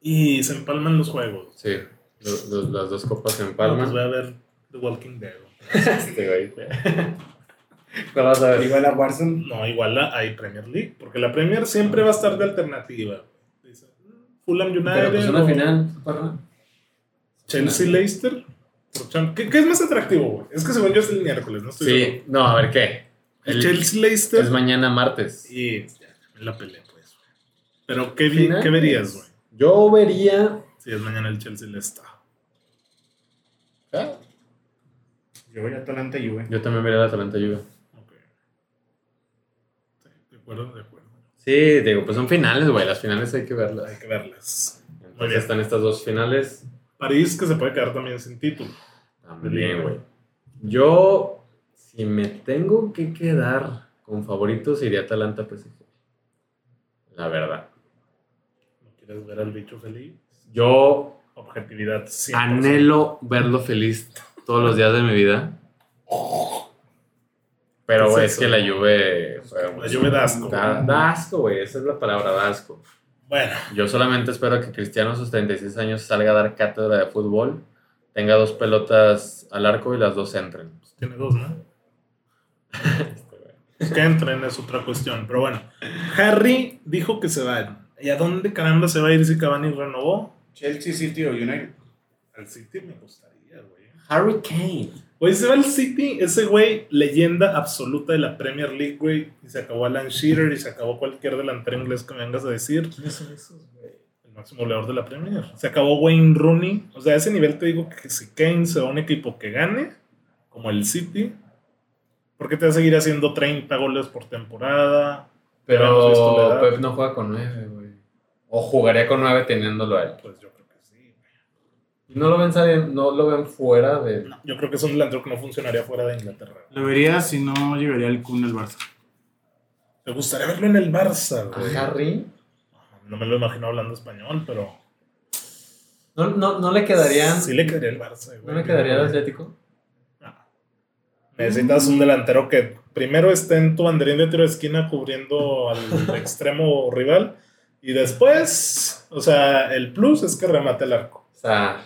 Y se empalman los juegos. Sí, las dos copas se pues empalman. voy a ver The Walking Dead. Este güey. ¿Cuál vas a ver? Igual a Warzone. No, igual la- hay Premier League. Porque la Premier siempre va a estar de alternativa. Dice, "Mm, Fulham United. Pero pues una o final. ¿para? Chelsea Leicester. por Cham- ¿Qué, qué es más atractivo, güey? Es que según yo es el miércoles, no estoy Sí, seguro. no, a ver qué. El, El- Chelsea Leicester. Es mañana martes. Y ya, la pelea, pues. Pero, ¿qué, vi-. ¿qué verías, güey? Yo vería. Si es mañana el Chelsea Leicester. Yo voy a Atalanta y Juve. Yo también vería la Atalanta Juve. Ok. Sí, de acuerdo, de acuerdo. Sí, digo, pues son finales, güey. Las finales hay que verlas. Hay que verlas. Muy Entonces bien. están estas dos finales. París que se puede quedar también sin título. También, güey. Yo, si me tengo que quedar con favoritos, iría Atalanta PSG. La verdad. ¿No quieres ver al bicho feliz? Yo Objetividad 100%. anhelo verlo feliz todos los días de mi vida. Pero, ¿Qué es güey, es, eso? que la Juve... La Juve da asco. Da, da asco, güey. Esa es la palabra, da asco. Bueno, Yo solamente espero que Cristiano a sus 36 años salga a dar cátedra de fútbol, tenga dos pelotas al arco y las dos entren. pues tiene dos, ¿no? Que entren es otra cuestión. Pero bueno, Harry dijo que se va. ¿Y a dónde caramba se va a ir si Cavani renovó? Chelsea City o United. Al City me gustaría, güey. Harry Kane. Güey, se va al City, ese güey, leyenda absoluta de la Premier League, güey. Y se acabó Alan Shearer y se acabó cualquier delantero inglés que me vengas a decir. ¿Quiénes son esos, güey? El máximo goleador de la Premier. Se acabó Wayne Rooney. O sea, a ese nivel te digo que si Kane se va a un equipo que gane, como el City, ¿por qué te va a seguir haciendo 30 goles por temporada? Pero. Pep no juega con 9, güey. O jugaría con 9 teniéndolo a él. Pues yo creo. ¿No lo ven, sali- no lo ven fuera de...? No, yo creo que es un delantero que no funcionaría fuera de Inglaterra. Lo vería si no llegaría el Kun al Barça. Me gustaría verlo en el Barça, güey. ¿A Harry? No me lo imagino hablando español, pero ¿No, no, no le quedarían... sí le quedaría el Barça, güey. ¿No le quedaría el Atlético? No. Necesitas un delantero que primero esté en tu banderín de tiro de esquina cubriendo al *laughs* extremo rival y después, o sea, el plus es que remate el arco. O sea,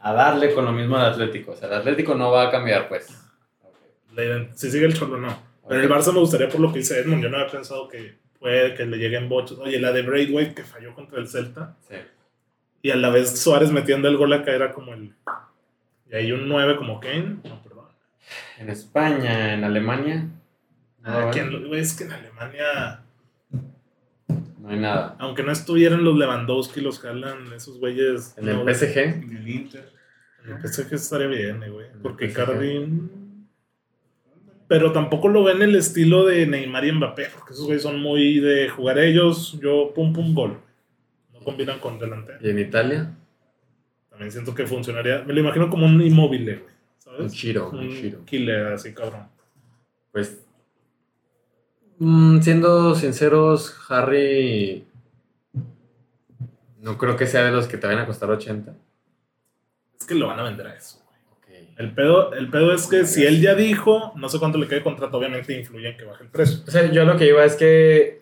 a darle con lo mismo al Atlético. O sea, el Atlético no va a cambiar, pues. Si sigue el Cholo, no. Pero el Barça me gustaría por lo que dice Edmund. Yo no había pensado que puede que le lleguen bochos. Oye, la de Braithwaite que falló contra el Celta Sí. y a la vez Suárez metiendo el gol acá era como el. Y ahí un 9 como Kane. No, perdón. En España, en Alemania, no, Ah, ¿quién lo- güey, es que en Alemania, no hay nada. aunque no estuvieran los Lewandowski, los jalan, esos güeyes. En el PSG, En el Inter. En el PSG estaría bien, eh, güey. Porque PSG. Cardi. Pero tampoco lo ven el estilo de Neymar y Mbappé, porque esos güeyes son muy de jugar ellos, yo pum pum gol. No combinan con delantero. y en Italia, También siento que funcionaría. Me lo imagino como un inmóvil, güey. ¿Sabes? un Chiro, un Un Chiro. killer así, cabrón. Pues, mm, siendo sinceros, Harry no creo que sea de los que te vayan a costar 80. Es que lo van a vender a eso, güey. Ok. El pedo, el pedo es que si él ya dijo, no sé cuánto le quede de contrato, obviamente influye en que baje el precio. O sea, yo lo que iba es que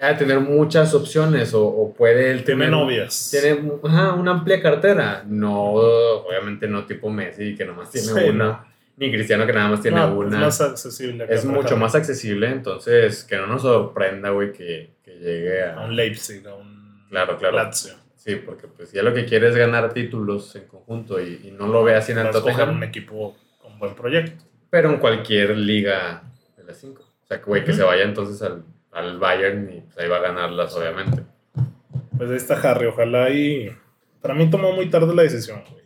de tener muchas opciones o, o puede él Tiene tener- novias. Tiene ajá, una amplia cartera. No, obviamente no tipo Messi, que nomás tiene Sí, una. Ni Cristiano, que nada más tiene No, una. Es más accesible. es mucho más accesible, entonces que no nos sorprenda, güey, que, que llegue A a... un Leipzig, a un Claro, claro. Lazio. Sí, porque pues ya lo que quiere es ganar títulos en conjunto y, y no lo ve así en el escoger un Tottenham, equipo con buen proyecto. pero en cualquier liga de las cinco. O sea, que, güey, que se vaya entonces al, al Bayern y pues, ahí va a ganarlas, obviamente. Pues ahí está Harry, ojalá y... Para mí tomó muy tarde la decisión, güey.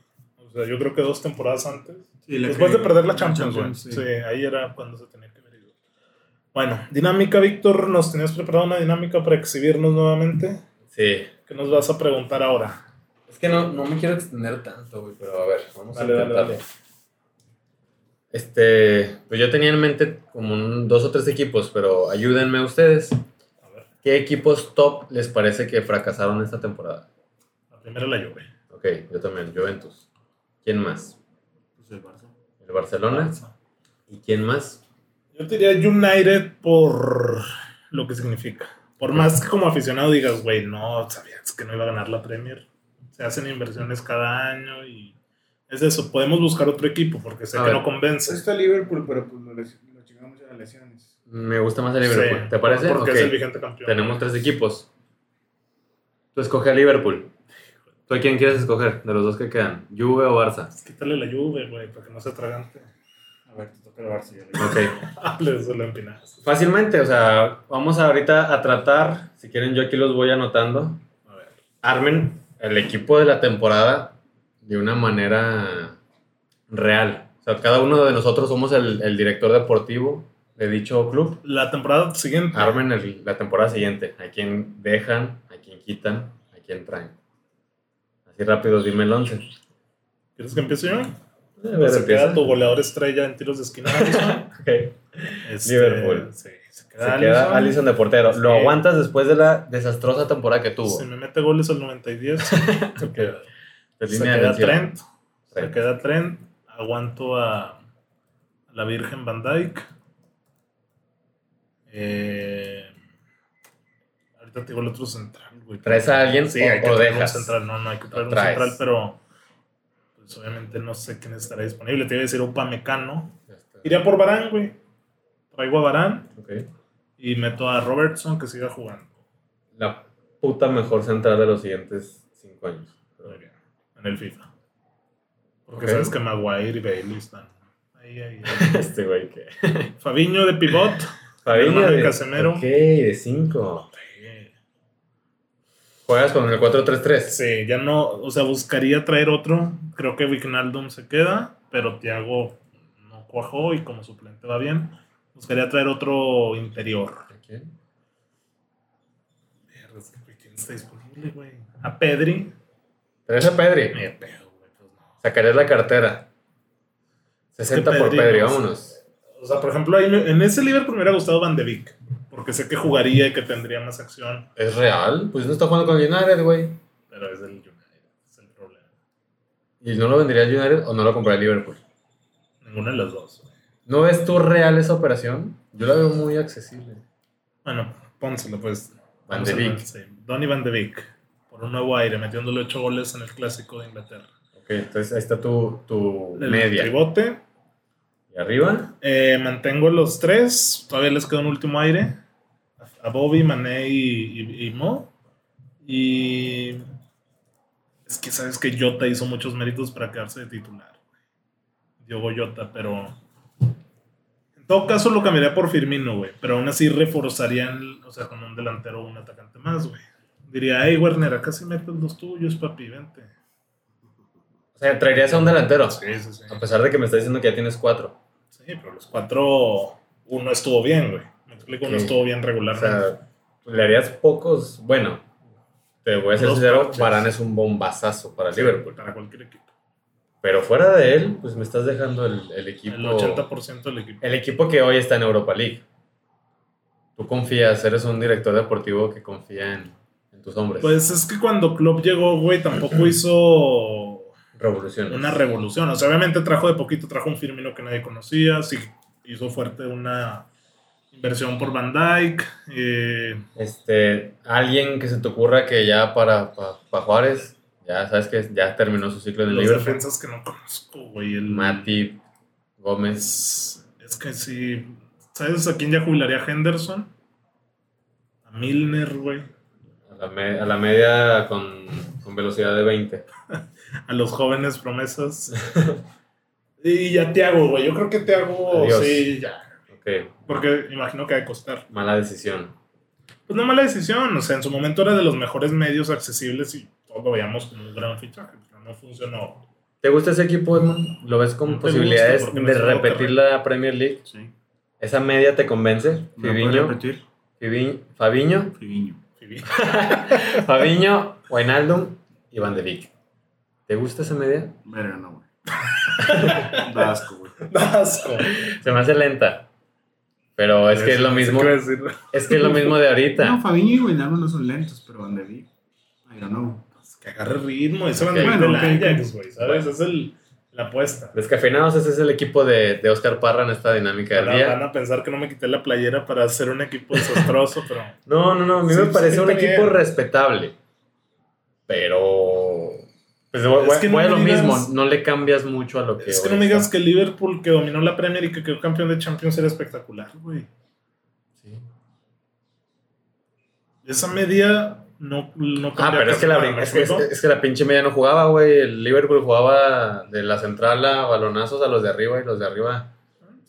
O sea, yo creo que dos temporadas antes. Sí, Después que- de perder la Champions, Sí. sí. ahí era cuando se tenía que ido. Bueno, dinámica, Víctor. ¿Nos tenías preparado una dinámica para exhibirnos nuevamente? Sí. ¿Qué nos vas a preguntar ahora? Es que no, no me quiero extender tanto, güey, pero a ver, vamos Dale, a dale, intentarlo. dale. Este, pues yo tenía en mente como un- dos o tres equipos, pero ayúdenme ustedes. A ver, ¿Qué equipos top les parece que fracasaron esta temporada? la primera la Juve. Ok, yo también, Juventus. ¿Quién más? Pues el Barça. ¿El Barcelona? ¿Y quién más? Yo te diría United por lo que significa. Por más que como aficionado digas, güey, no sabías que no iba a ganar la Premier. Se hacen inversiones cada año y es eso. Podemos buscar otro equipo porque sé A que ver. no convence. Está Liverpool, pero pues lo, lo chingamos en las lesiones. Me gusta más el Liverpool. Sí, ¿Te parece? Porque es el vigente campeón. Tenemos tres equipos. Tú escoge a Liverpool. ¿Tú a quién quieres escoger de los dos que quedan? ¿Juve o Barça? Quítale la Juve, güey, para que no se atragante. A ver, te toca el Barça. ya le- Ok. Lo *laughs* empinas. Fácilmente, o sea, vamos ahorita a tratar, si quieren yo aquí los voy anotando, A ver. armen el equipo de la temporada de una manera real. O sea, cada uno de nosotros somos el, el director deportivo de dicho club. La temporada siguiente. Armen el- la temporada siguiente. A quién dejan, a quién quitan, a quién traen. Así rápido, dime el 11. ¿Quieres que empiece yo? Ver, se queda tu goleador estrella en tiros de esquina, *laughs* Alisson. Ok. Este, Liverpool. Sí, se Se queda, queda Allison de portero. Lo aguantas después de la desastrosa temporada que tuvo. Si me mete goles al 90 y 10, *laughs* se queda. De Se línea queda defensiva. Trent. Se Trent. queda Trent. Aguanto a la Virgen Van Dyke. Eh, ahorita te digo el otro central, güey. ¿Traes a alguien Sí, o- hay que traer un central. No, no hay que traer un central, pero pues obviamente no sé quién estará disponible. Te iba a decir Upamecano. Iría por Barán, güey. Traigo a Barán Ok. y meto a Robertson que siga jugando. La puta mejor central de los siguientes cinco años. Muy bien, En el FIFA. Porque sabes que Maguire y Bailey están ahí, ahí. ahí. *laughs* Este güey que. Fabiño de pivot. Fabiño de Casemiro. Ok, de 5. Juegas con el 4-3-3. Sí, ya no, o sea, buscaría traer otro. Creo que Wijnaldum se queda, pero Thiago no cuajó y como suplente va bien. Buscaría traer otro interior. ¿A quién? ¿Quién está disponible, güey? A Pedri. Traes a Pedri. Pedo, güey, pues no. Sacarías la cartera. 60 Es que por Pedri, vámonos. O sea, por ejemplo, me- en ese Liverpool me hubiera gustado Van de Beek. Porque sé que jugaría y que tendría más acción. ¿Es real? Pues no está jugando con United, güey. Pero es del United. Es el problema. ¿Y no lo vendería al United o no lo compraría Liverpool? Ninguna de las dos. ¿No ves tú real esa operación? Yo la veo muy accesible. Bueno, pónselo pues. Van de ver, sí. Donny Van de Beek. Por un nuevo aire, metiéndole 8 goles en el clásico de Inglaterra. Ok, entonces ahí está tu, tu El media. tribote. ¿Y arriba? Eh, mantengo los tres. Todavía les queda un último aire. A Bobby, Mané y, y- y Mo. Y. Es que sabes que Jota hizo muchos méritos para quedarse de titular. Diogo Jota, pero. En todo caso lo cambiaría por Firmino, güey. Pero aún así reforzarían, o sea, con un delantero o un atacante más, güey. Diría, hey, Werner, acá sí metes los tuyos, papi, vente. O sea, traerías a un delantero. Sí, sí, sí. A pesar de que me estás diciendo que ya tienes cuatro. Sí, pero los cuatro, uno estuvo bien, güey. Me explico, Sí. estuvo bien O sea, le harías pocos. Bueno, te voy a ser sincero. Varane es un bombazazo para Liverpool. Para cualquier equipo. Pero fuera de él, pues me estás dejando el, el equipo. El 80% del equipo. el equipo que hoy está en Europa League. Tú confías, eres un director deportivo que confía en, en tus hombres. Pues es que cuando Klopp llegó, güey, tampoco *clears throat* hizo Revoluciones. una revolución. O sea, obviamente trajo de poquito, trajo un Firmino que nadie conocía. Sí, hizo fuerte una inversión por Van Dyke. eh, Este, alguien que se te ocurra que ya para, para, para Juárez, ya sabes que ya terminó su ciclo el los defensas que no conozco, güey. El Mati, Gómez. Es, es que sí. ¿Sabes a quién ya jubilaría Henderson? A Milner, güey. A la, me- a la media con, con velocidad de 20. *laughs* A los jóvenes promesas. *laughs* y ya Thiago, güey. Yo creo que Thiago, Adiós. sí, ya. Porque imagino que va a costar. mala decisión. Pues no mala decisión. O sea, en su momento era de los mejores medios accesibles y todos lo veíamos como un gran fichaje. Pero no funcionó. ¿Te gusta ese equipo, Edmond? ¿Lo ves con No posibilidades gusta no de repetir la Premier League? Sí. ¿Esa media te convence? ¿Me lo puedes Fibiño, repetir? Fibi- Fabiño, Fibiño. *laughs* Fabiño, Wijnaldum y Van de Beek. ¿Te gusta esa media? Verga, no, güey. *laughs* Da asco, güey. Asco. Se me hace lenta. Pero es que es lo No mismo. Es que es lo mismo de No, ahorita. Fabiño y Wijnaldum no son lentos, pero Van de Beek. I don't know. Pues que agarre ritmo. Ese van a Bueno, del Ajax, güey. ¿Sabes? Es el, la apuesta. Descafeinados, ese es el equipo de, de Oscar Parra en esta dinámica del día. van a pensar que no me quité la playera para hacer un equipo desastroso, *laughs* pero No, no, no, a mí Sí, me sí, parece un está equipo bien. respetable. Pero. Pues voy, Es voy- que no a lo digas- mismo, no le cambias mucho a lo que. es que no me digas está. que Liverpool, que dominó la Premier y que quedó campeón de Champions, era espectacular, güey. Sí. Esa media no, no Ah, cambia pero es que, la, nada, brin- ¿me es, que, es, explico? es que la pinche media no jugaba, güey. El Liverpool jugaba de la central a balonazos a los de arriba y los de arriba.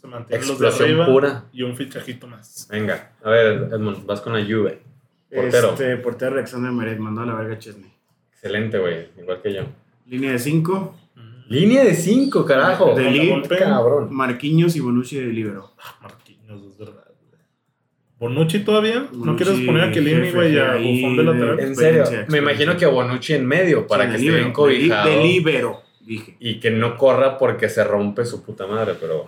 Se mantienen los de arriba pura. y un fichajito más. Venga, a ver, Edmond, vas con la Juve. Portero. Este, portero Alexander Meret mandó a la verga Chesney. Excelente, güey. Igual que yo. Línea de 5. Línea de 5, carajo. De. Cabrón. Marquinhos y Bonucci de libero. Ah, Marquinhos, es verdad, güey. ¿Bonucci todavía? ¿No quieres poner a Kelini, güey, a Bufón de lateral? En serio, me imagino que Bonucci en medio para Sí, que esté bien líbero, de li- cobijado. De libero, dije. y que no corra porque se rompe su puta madre, pero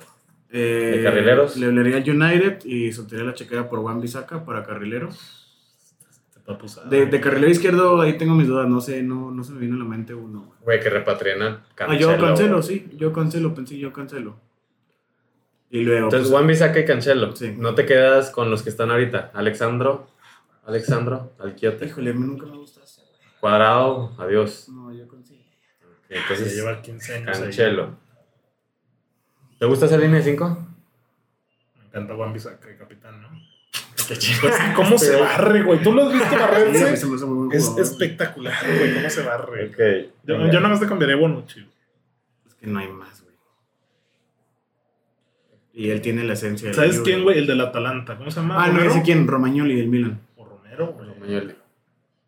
Eh, ¿De carrileros? Le hablaría al United y soltaría la chequera por Juan Bisaca para carrilero. Papu sabe. De, de carrilero izquierdo, ahí tengo mis dudas. No sé, no, no se me vino a la mente uno. güey. que repatrien a Ah, yo cancelo, sí. Yo cancelo, pensé yo cancelo. Y luego. Entonces, pues, Juan Bisaca y Cancelo. Sí. No te quedas con los que están ahorita. Alexandro, Alexandro, Alquiote. híjole, a mí nunca me gusta ese, güey. Cuadrado, adiós. No, yo consigo. Ya Entonces, lleva 15 años ahí. Cancelo. ¿Te gusta esa línea de 5? Me encanta Juan Bisaca, el capitán, ¿no? Pues, *laughs* ¿Cómo se barre, güey? ¿Tú lo has visto *laughs* Sí, barrerse? se me hace muy buen Es jugador. espectacular, güey, cómo se barre. Ok. Yo, yo nada más te cambiaría Bonucci. Es que no hay más, güey. Y él tiene la esencia. de la ¿Sabes quién, güey? El del Atalanta. ¿Cómo se llama? Ah, no, ese quién, Romagnoli del Milan. O Romero, güey. Romagnoli.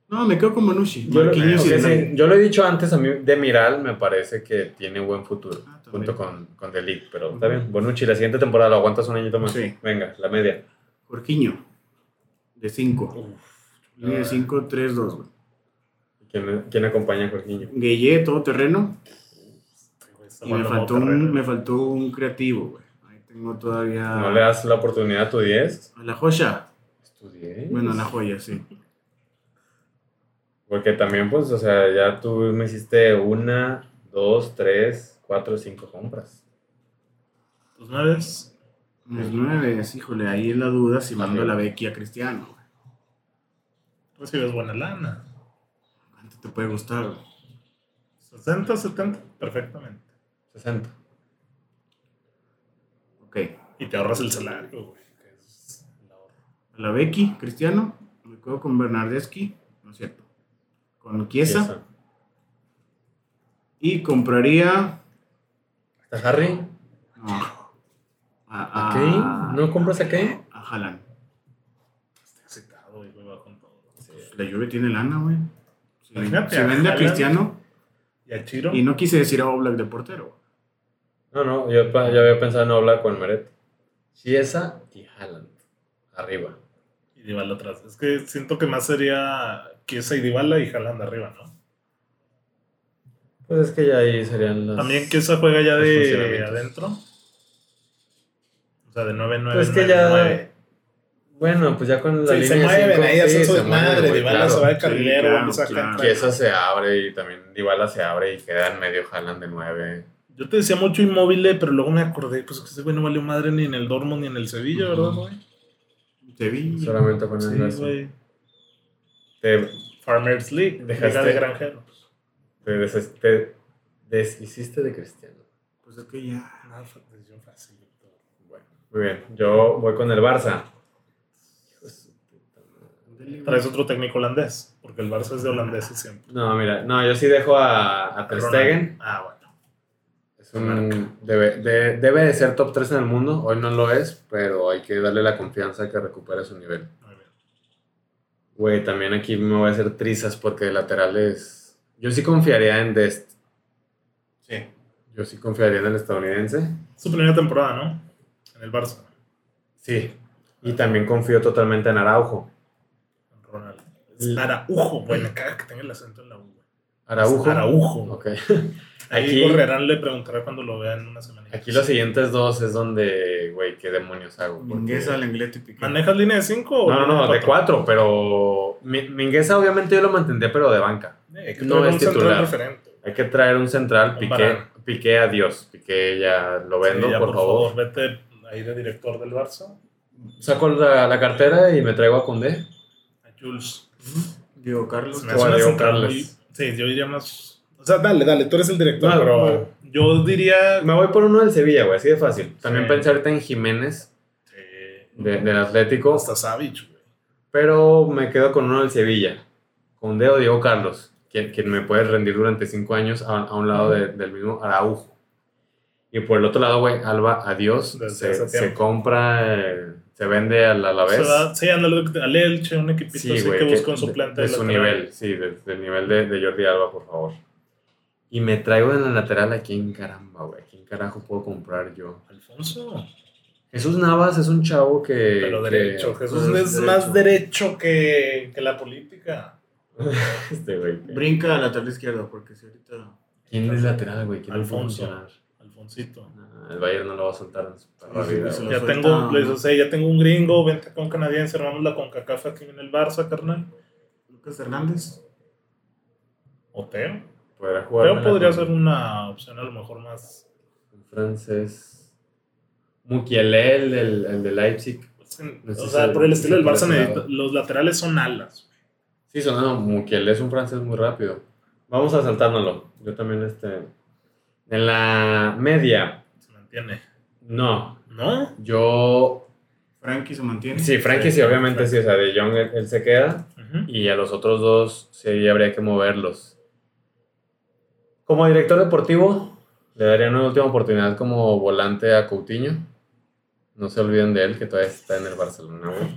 No, me quedo con Bonucci. Yo sí, yo lo he dicho antes, a mí de Miral me parece que tiene buen futuro, Ah, junto con, con De Ligt, pero está bien. Bonucci, la siguiente temporada lo aguantas un añito más. Sí. Venga, la media. Jorginho, de 5. Uf. Línea de 5, 3, 2, güey. ¿Quién, quién acompaña a Jorginho? Gueye, todo terreno. Y me faltó, un, me faltó un creativo, güey. Ahí tengo todavía. ¿No le das la oportunidad a tu 10? A la joya. ¿Es tu 10? Bueno, a la joya, sí. Porque también, pues, o sea, ya tú me hiciste una, dos, tres, cuatro, cinco compras. Tus nueves. Los 9, híjole, ahí es la duda si mando la Becky a Cristiano, güey. Recibes buena lana. ¿Cuánto te puede gustar, güey? 60, 70, perfectamente. 60. Ok. Y te ahorras el salario, güey. que es el la Becky, Cristiano. Me quedo con Bernardeschi. No es cierto. Con Chiesa. Chiesa. Y compraría. ¿Está Harry? No. A, ¿A a- Kane? ¿No compras a Kane? A Haaland. Estoy excitado, güey, va con todo. La Juve tiene lana, güey. Si, si vende a. Cristiano. Y a Chiro. Y no quise decir a Oblak de portero. No, no, yo, yo había pensado en hablar con Meret. Chiesa y Haaland. Arriba. Y Dybala atrás. Es que siento que más sería Chiesa y Dybala y Haaland arriba, ¿no? Pues es que ya ahí serían las... También Chiesa juega ya de adentro. Sea, de 9-9. Pues es que ya... Bueno, pues ya con la Sí, línea se mueven, ahí hacen sí, su güey, Dybala claro. se va de carrilero, claro, Van Bissaka claro. entra. Chiesa se abre y también Dybala se abre y queda en medio Haaland de 9. Yo te decía mucho inmóvil, pero luego me acordé, pues que ese güey no valió madre ni en el Dortmund ni en el Sevilla, ¿verdad, Ujú. güey? Sevilla. Solamente poniendo Sí, eso. güey. Te, Farmers League, Dejaste- de granjeros. te, des- te deshiciste de Cristiano. Pues es que ya. Nada, fue decisión fácil. Muy bien. Yo voy con el Barça. Traes otro técnico holandés, porque el Barça es de holandeses siempre. No, mira, no, yo sí dejo a, a Ter Stegen. Ah, bueno. Es un- debe, de- debe de ser top 3 en el mundo. Hoy no lo es, pero hay que darle la confianza que recupere su nivel. Muy bien. Güey, también aquí me voy a hacer trizas porque de laterales. Yo sí confiaría en Dest. Sí. Yo sí confiaría en el estadounidense. Su primera temporada, ¿no? En el Barça. Sí. Y también confío totalmente en Araujo. Ronald. Es Araujo, güey. Me caga que tenga el acento en la U. güey. Araujo. Araujo. Ok. *laughs* Ahí Aquí- Correrán le preguntará cuando lo vea en una semana. Aquí los siguientes dos es donde, güey, qué demonios hago. Mingueza, Lenglet y Piqué. ¿Manejas línea de 5 No, no, no, de cuatro, pero Mi- Mingueza obviamente yo lo mantendré, pero de banca. Eh, que No es titular. referente. Hay que traer un central, Un Piqué, Varane. Piqué adiós, Piqué ya lo vendo, Sí, ya, por, favor. Vete ahí de director del Barça. Saco la, la cartera y me traigo a Condé. A Jules. Diego Carlos. Se me hace Diego muy- Sí, yo diría más. O sea, dale, dale, tú eres el director, No, pero no. yo diría. Me voy por uno del Sevilla, güey, así de fácil. También Sí. pensé ahorita en Jiménez Sí, de- del Atlético, hasta Savage, güey. pero me quedo con uno del Sevilla. Condé o Diego Carlos, quien, quien me puede rendir durante cinco años a, a un lado de- del mismo Araujo. Y por el otro lado, güey, Alba, adiós. Se, compra, eh, se vende al Alavés. Se va- Sí, ándale, al Elche, un equipito Sí, así que que- busca un de- suplente. de, su lateral. nivel, sí, de- del nivel de, de Jordi Alba, por favor. Y me traigo en la lateral a quién caramba, güey. ¿A quién carajo puedo comprar yo? Alfonso. Jesús Navas es un chavo que. Pero que- derecho. Jesús pero es es más derecho. que, que la política. *laughs* Este, güey. Brinca a lateral izquierdo, porque si ahorita. ¿Quién es lateral, güey? ¿Quién Alfonso. Alfonsito. El Bayern no lo va a soltar en su vida, sí. Ya tengo, les, o sea, ya tengo un gringo, vente con canadiense, armamos la CONCACAF aquí en el Barça, carnal. Lucas Hernández. O Teo. Podrá jugar. Teo podría ser una opción a lo mejor más. Un francés. Mukiele, el, del- el de Leipzig. pues, No sé o sea, se- por el estilo del Barça, necesita- los laterales son alas. Sí, sonó. Mukiele es un francés muy rápido. Vamos a saltárnoslo. Yo también, este. En la media, Se mantiene. no. ¿No? Yo. Frankie se mantiene. Sí, Frankie sí, Sí, obviamente Frankie. sí. O sea, de Jong él, él se queda. Y a los otros dos sí habría que moverlos. Como director deportivo, le daría una última oportunidad como volante a Coutinho. No se olviden de él, que todavía está en el Barcelona. güey.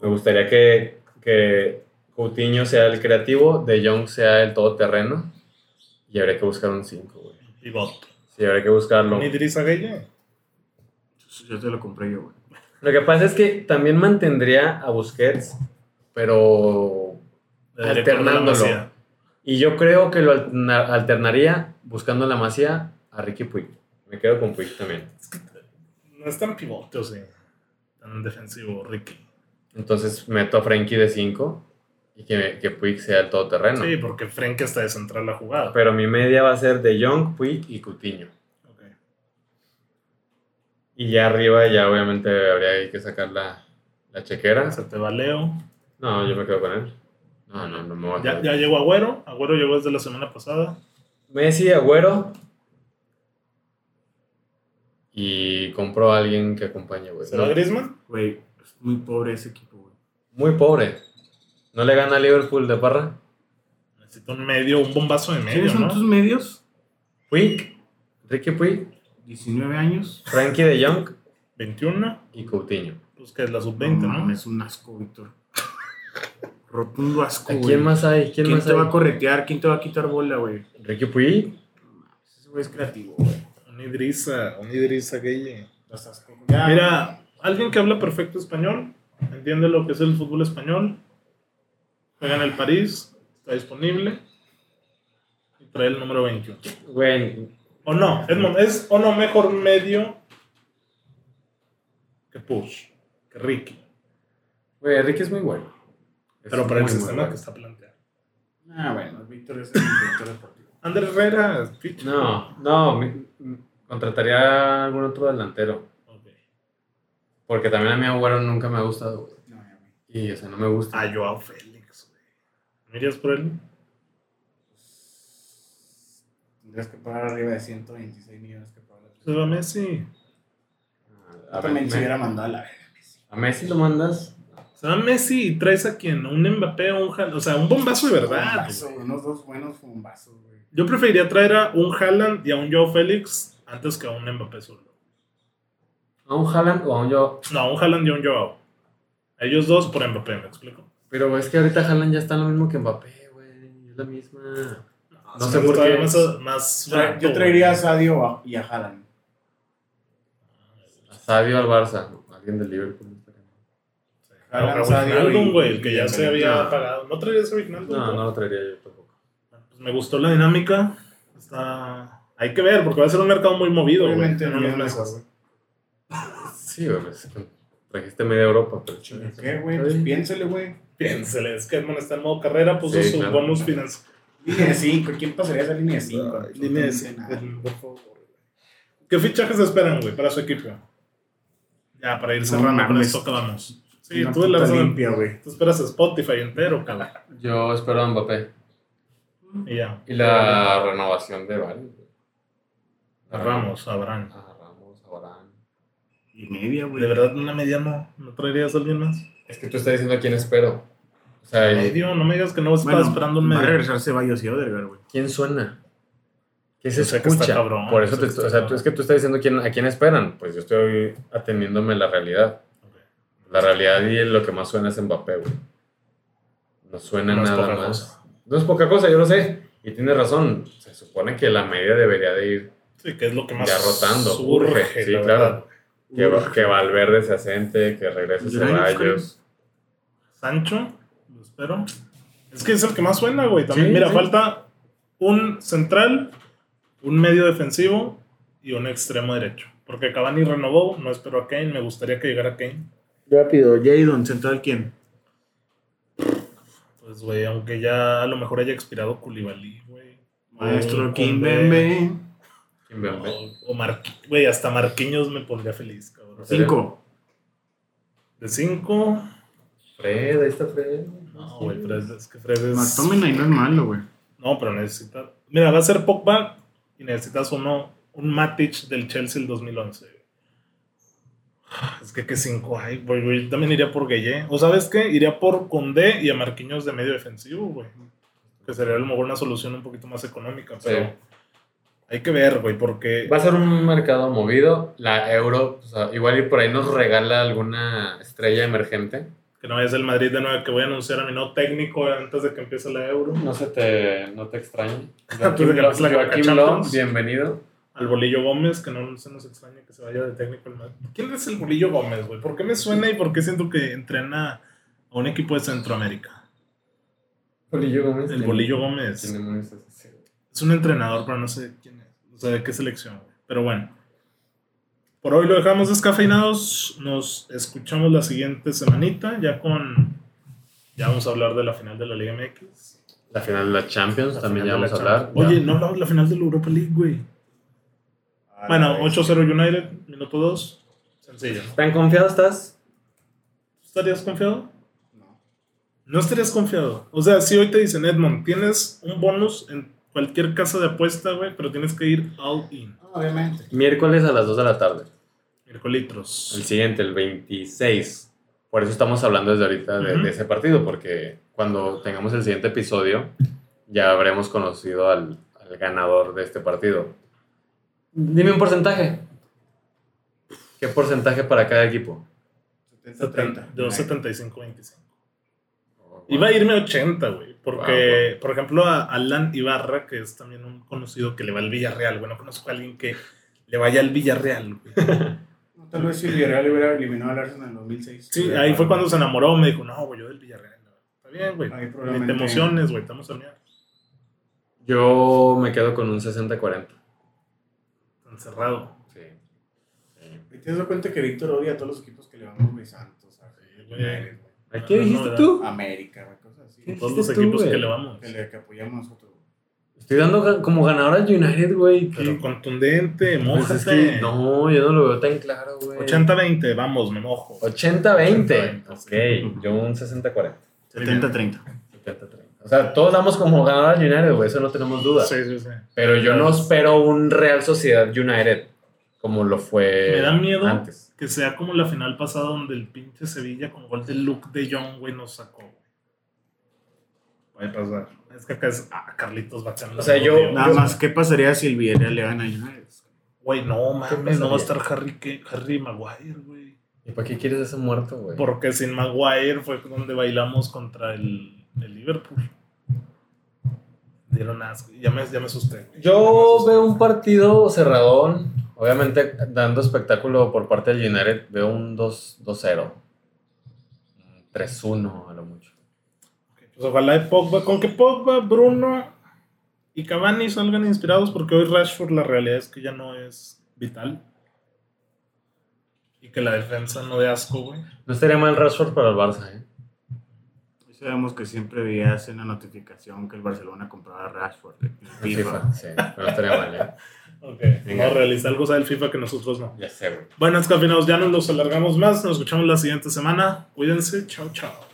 Me gustaría que, que Coutinho sea el creativo, De Jong sea el todoterreno. Y habría que buscar un 5, güey. Pivot. Sí, habría que buscarlo. ¿Un Gueye? Yo te lo compré yo, güey. Lo que pasa es que también mantendría a Busquets, pero Alternándolo. Y yo creo que lo alterna- alternaría buscando la masía a Ricky Puig. Me quedo con Puig también. Es que no es tan pivote, o sí. Tan defensivo, Ricky. Entonces meto a Frenkie de 5 y que, que Puig sea el todoterreno. Sí, porque Frenkie está de central la jugada. Pero mi media va a ser de Jong, Puig y Coutinho. Ok. Y ya arriba ya obviamente habría que sacar la, la chequera. Se te va Leo. No, yo me quedo con él. No, no, no me voy a Ya, quedar. ya llegó Agüero. Agüero llegó desde la semana pasada. Messi, Agüero. Y compro a alguien que acompañe, güey. ¿Se va No, Griezmann? Güey, es muy pobre ese equipo, güey. muy pobre. ¿No le gana a Liverpool de parra? Necesito un medio, un bombazo de medio, ¿Quiénes son ¿no? tus medios? Puig, Ricky Puig, 19 años. Frankie de Jong 21. y Coutinho. Pues que es la sub-20, ¿no? Es un asco, Víctor. *laughs* Rotundo asco, ¿A güey. quién más hay? ¿Quién, ¿Quién más te va a corretear? ¿Quién te va a quitar bola, güey? Ricky Puig. Ese güey es creativo, güey. Un Idrissa, un asco. Ya. Mira, alguien que habla perfecto español, entiende lo que es el fútbol español, juega en el París, está disponible y trae el número 21. Güey, O no, es, mo- es o no mejor medio que Push, que Ricky, güey, Ricky es muy bueno. Es pero para el sistema bueno. que está planteado. Ah, bueno, Víctor es el director deportivo. Ander Herrera. No, no, mi- contrataría a algún otro delantero. Porque también a mi abuelo nunca me ha gustado, güey. No. Y, o sea, no me gusta. A Joao Félix, güey. ¿Me irías por él? Tendrías que pagar arriba de 126 millones que pagar la Se va Messi. A, Yo también Me- se hubiera mandado a la verga. a Messi lo mandas. Se va Messi y traes a quien, un Mbappé o un Haaland, o sea, un bombazo de verdad. Bombazo, unos dos buenos bombazos, güey. Yo preferiría traer a un Haaland y a un Joao Félix antes que a un Mbappé solo. A un Haaland o a un yo. No, a un Haaland y a un Joao. A ellos dos por Mbappé, ¿me explico? Pero es que ahorita Haaland ya está lo mismo que Mbappé, güey. Es la misma. No se sé por qué. Más, más Tra- Yo traería a. Sadio a- y a Haaland. A Sadio al Barça. Alguien del Liverpool. no. Haaland, Sadio güey, que ya se había Wijnaldum. pagado. ¿No traerías a Wijnaldum? No, no lo traería yo tampoco. Pues me gustó la dinámica. Está... Hay que ver, porque va a ser un mercado muy movido, güey. Obviamente en no unos es meses. Sí, güey, trajiste media Europa, pero chingas. ¿Qué, güey? Pues piénsele, güey. Piénsele, es que Edmond está en modo carrera, puso Sí, claro. bonus financieros. Línea de 5. ¿Quién pasaría esa línea de 5? Línea de cinco, por favor, güey. ¿Qué fichajes esperan, güey, para su equipo? Ya, para ir cerrando con mames. esto acabamos. Sí, Una tú la limpia, güey. Tú esperas Spotify entero, cabrón. Yo espero a Mbappé. Y ya. Y la renovación de güey. A Ramos, a Abraham. A Ramos, a Varane. Y media, güey. ¿De verdad una media no? ¿No traerías a alguien más? Es que tú estás diciendo a quién espero. O sea, Medio, no me digas que no estaba Bueno, esperando un Va a medio. regresar Ceballos y Odegaard, güey. ¿quién suena? ¿Qué se sé que está escucha? cabrón, Por eso te estoy- o está sea, tú, es que tú estás diciendo quién, a quién esperan. Pues yo estoy atendiéndome a la realidad. La realidad y lo que más suena es Mbappé, güey. No suena No nada más. cosa. No es poca cosa, yo lo sé. Y tienes razón. Se supone que la media debería de ir Sí, que es lo que más Ya rotando, surge, urge, sí, la claro. verdad. Que, Uf. que Valverde se asente, que regrese Ceballos. Sancho, lo espero. Es que es el que más suena, güey. También, Sí, mira, sí. falta un central, un medio defensivo y un extremo derecho. Porque Cavani renovó, no espero a Kane, me gustaría que llegara Kane. Rápido, Jadon, central, ¿quién? Pues, güey, aunque ya a lo mejor haya expirado Koulibaly, güey. Maestro O Kimbembe. O, o Marqui- güey, hasta Marquinhos me pondría feliz, cabrón. Cinco. De 5, Fred, ahí está Fred. no, güey, pero es, es que Fred es... McTominay no es malo, güey. No, pero necesita. Mira, va a ser Pogba y necesitas uno, un Matic del Chelsea el 2011. Es que que cinco hay, güey, güey. También iría por Gueye. ¿O sabes qué? Iría por Condé y a Marquinhos de medio defensivo, güey. Que sería a lo mejor una solución un poquito más económica, pero Sí. Hay que ver, güey, porque. Va a ser un mercado movido. La Euro, o sea, igual y por ahí nos regala alguna estrella emergente. Que no es el Madrid de nuevo, que voy a anunciar a mi no técnico antes de que empiece la Euro. No se te, no te extrañe. *laughs* Antes de que empiece la Joaquín Champions. Bienvenido. Al Bolillo Gómez, que no se nos extraña que se vaya de técnico el Madrid. ¿Quién es el Bolillo Gómez, güey? ¿Por qué me suena y por qué siento que entrena a un equipo de Centroamérica? Bolillo Gómez. El Bolillo Gómez. ¿Quién demonios es un entrenador, pero no sé. O sea, de qué selección. Pero bueno. Por hoy lo dejamos descafeinados. Nos escuchamos la siguiente semanita, ya con... Ya vamos a hablar de la final de la Liga MX. La final de la Champions, La también ya vamos a la hablar. Oye, no hablamos de la final de la Europa League, güey. Bueno, 8-0 United, minuto 2. Sencillo. ¿Tan confiado estás? ¿Estarías confiado? No. No estarías confiado. O sea, si hoy te dicen, Edmond, tienes un bonus en cualquier casa de apuesta, güey, pero tienes que ir all in. Obviamente. Miércoles a las 2 de la tarde. El Miércolitros. siguiente, el 26. Por eso estamos hablando desde ahorita de, Ujú. de ese partido, porque cuando tengamos el siguiente episodio, ya habremos conocido al, al ganador de este partido. Dime un porcentaje. ¿Qué porcentaje para cada equipo? 70-30. Yo 75-25. Iba a irme 80, güey. Porque, por ejemplo, a Alan Ibarra, que es también un conocido que le va al Villarreal, güey. No conozco a alguien que le vaya al Villarreal, güey. *laughs* No, Tal vez si el Villarreal hubiera eliminado al Arsenal en 2006. Sí, ahí fue cuando se enamoró. Me dijo, no, güey, yo del Villarreal. Está bien, güey. Probablemente- te emociones, güey. Estamos soñando. Yo me quedo con un 60-40. Encerrado. Sí. Sí. ¿Y te das cuenta que Víctor odia a todos los equipos que le vamos, güey? Santos, a güey. United, güey. ¿A ¿Qué No, dijiste no, tú? América, güey, Todos los tú, equipos que le vamos. Que, le, que apoyamos nosotros. Estoy dando como ganador al United, güey. Pero ¿Qué? contundente, Pues mójate. es que no, yo no lo veo tan claro, güey. 80-20, vamos, me mojo. 80-20. 80-20, Ok, yo un 60-40. 70-30. 70-30. O sea, todos damos como ganador al United, güey, eso no tenemos duda. Sí, sí, sí. Pero yo no espero un Real Sociedad United como lo fue Me da miedo antes. que sea como la final pasada donde el pinche Sevilla con gol de Luke de Jong, güey, nos sacó. Puede pasar. Es que acá es. Ah, Carlitos va a O sea, yo- Nada más, ¿qué pasaría si el Villarreal le gana a United? Güey, no mames, no va a estar Harry, que, Harry Maguire, güey. ¿Y para qué quieres ese muerto, güey? Porque sin Maguire fue donde bailamos contra el, el Liverpool. Dieron asco. Ya me, ya me asusté. Yo veo un partido cerradón. Obviamente, dando espectáculo por parte del United, veo un 2-0. 3-1 a lo. Pues ojalá de Pogba, con que Pogba, Bruno y Cavani salgan inspirados, porque hoy Rashford la realidad es que ya no es vital. Y que la defensa no de asco, güey. No estaría mal Rashford para el Barça, ¿eh? Y sabemos que siempre veías en la notificación que el Barcelona compraba a Rashford. en En FIFA. FIFA, sí, pero no estaría mal, ¿eh? Ok, Venga. no realiza algo del FIFA que nosotros no. Ya sé, güey. Bueno, es que al final ya no los alargamos más. Nos escuchamos la siguiente semana. Cuídense. Chao, chao.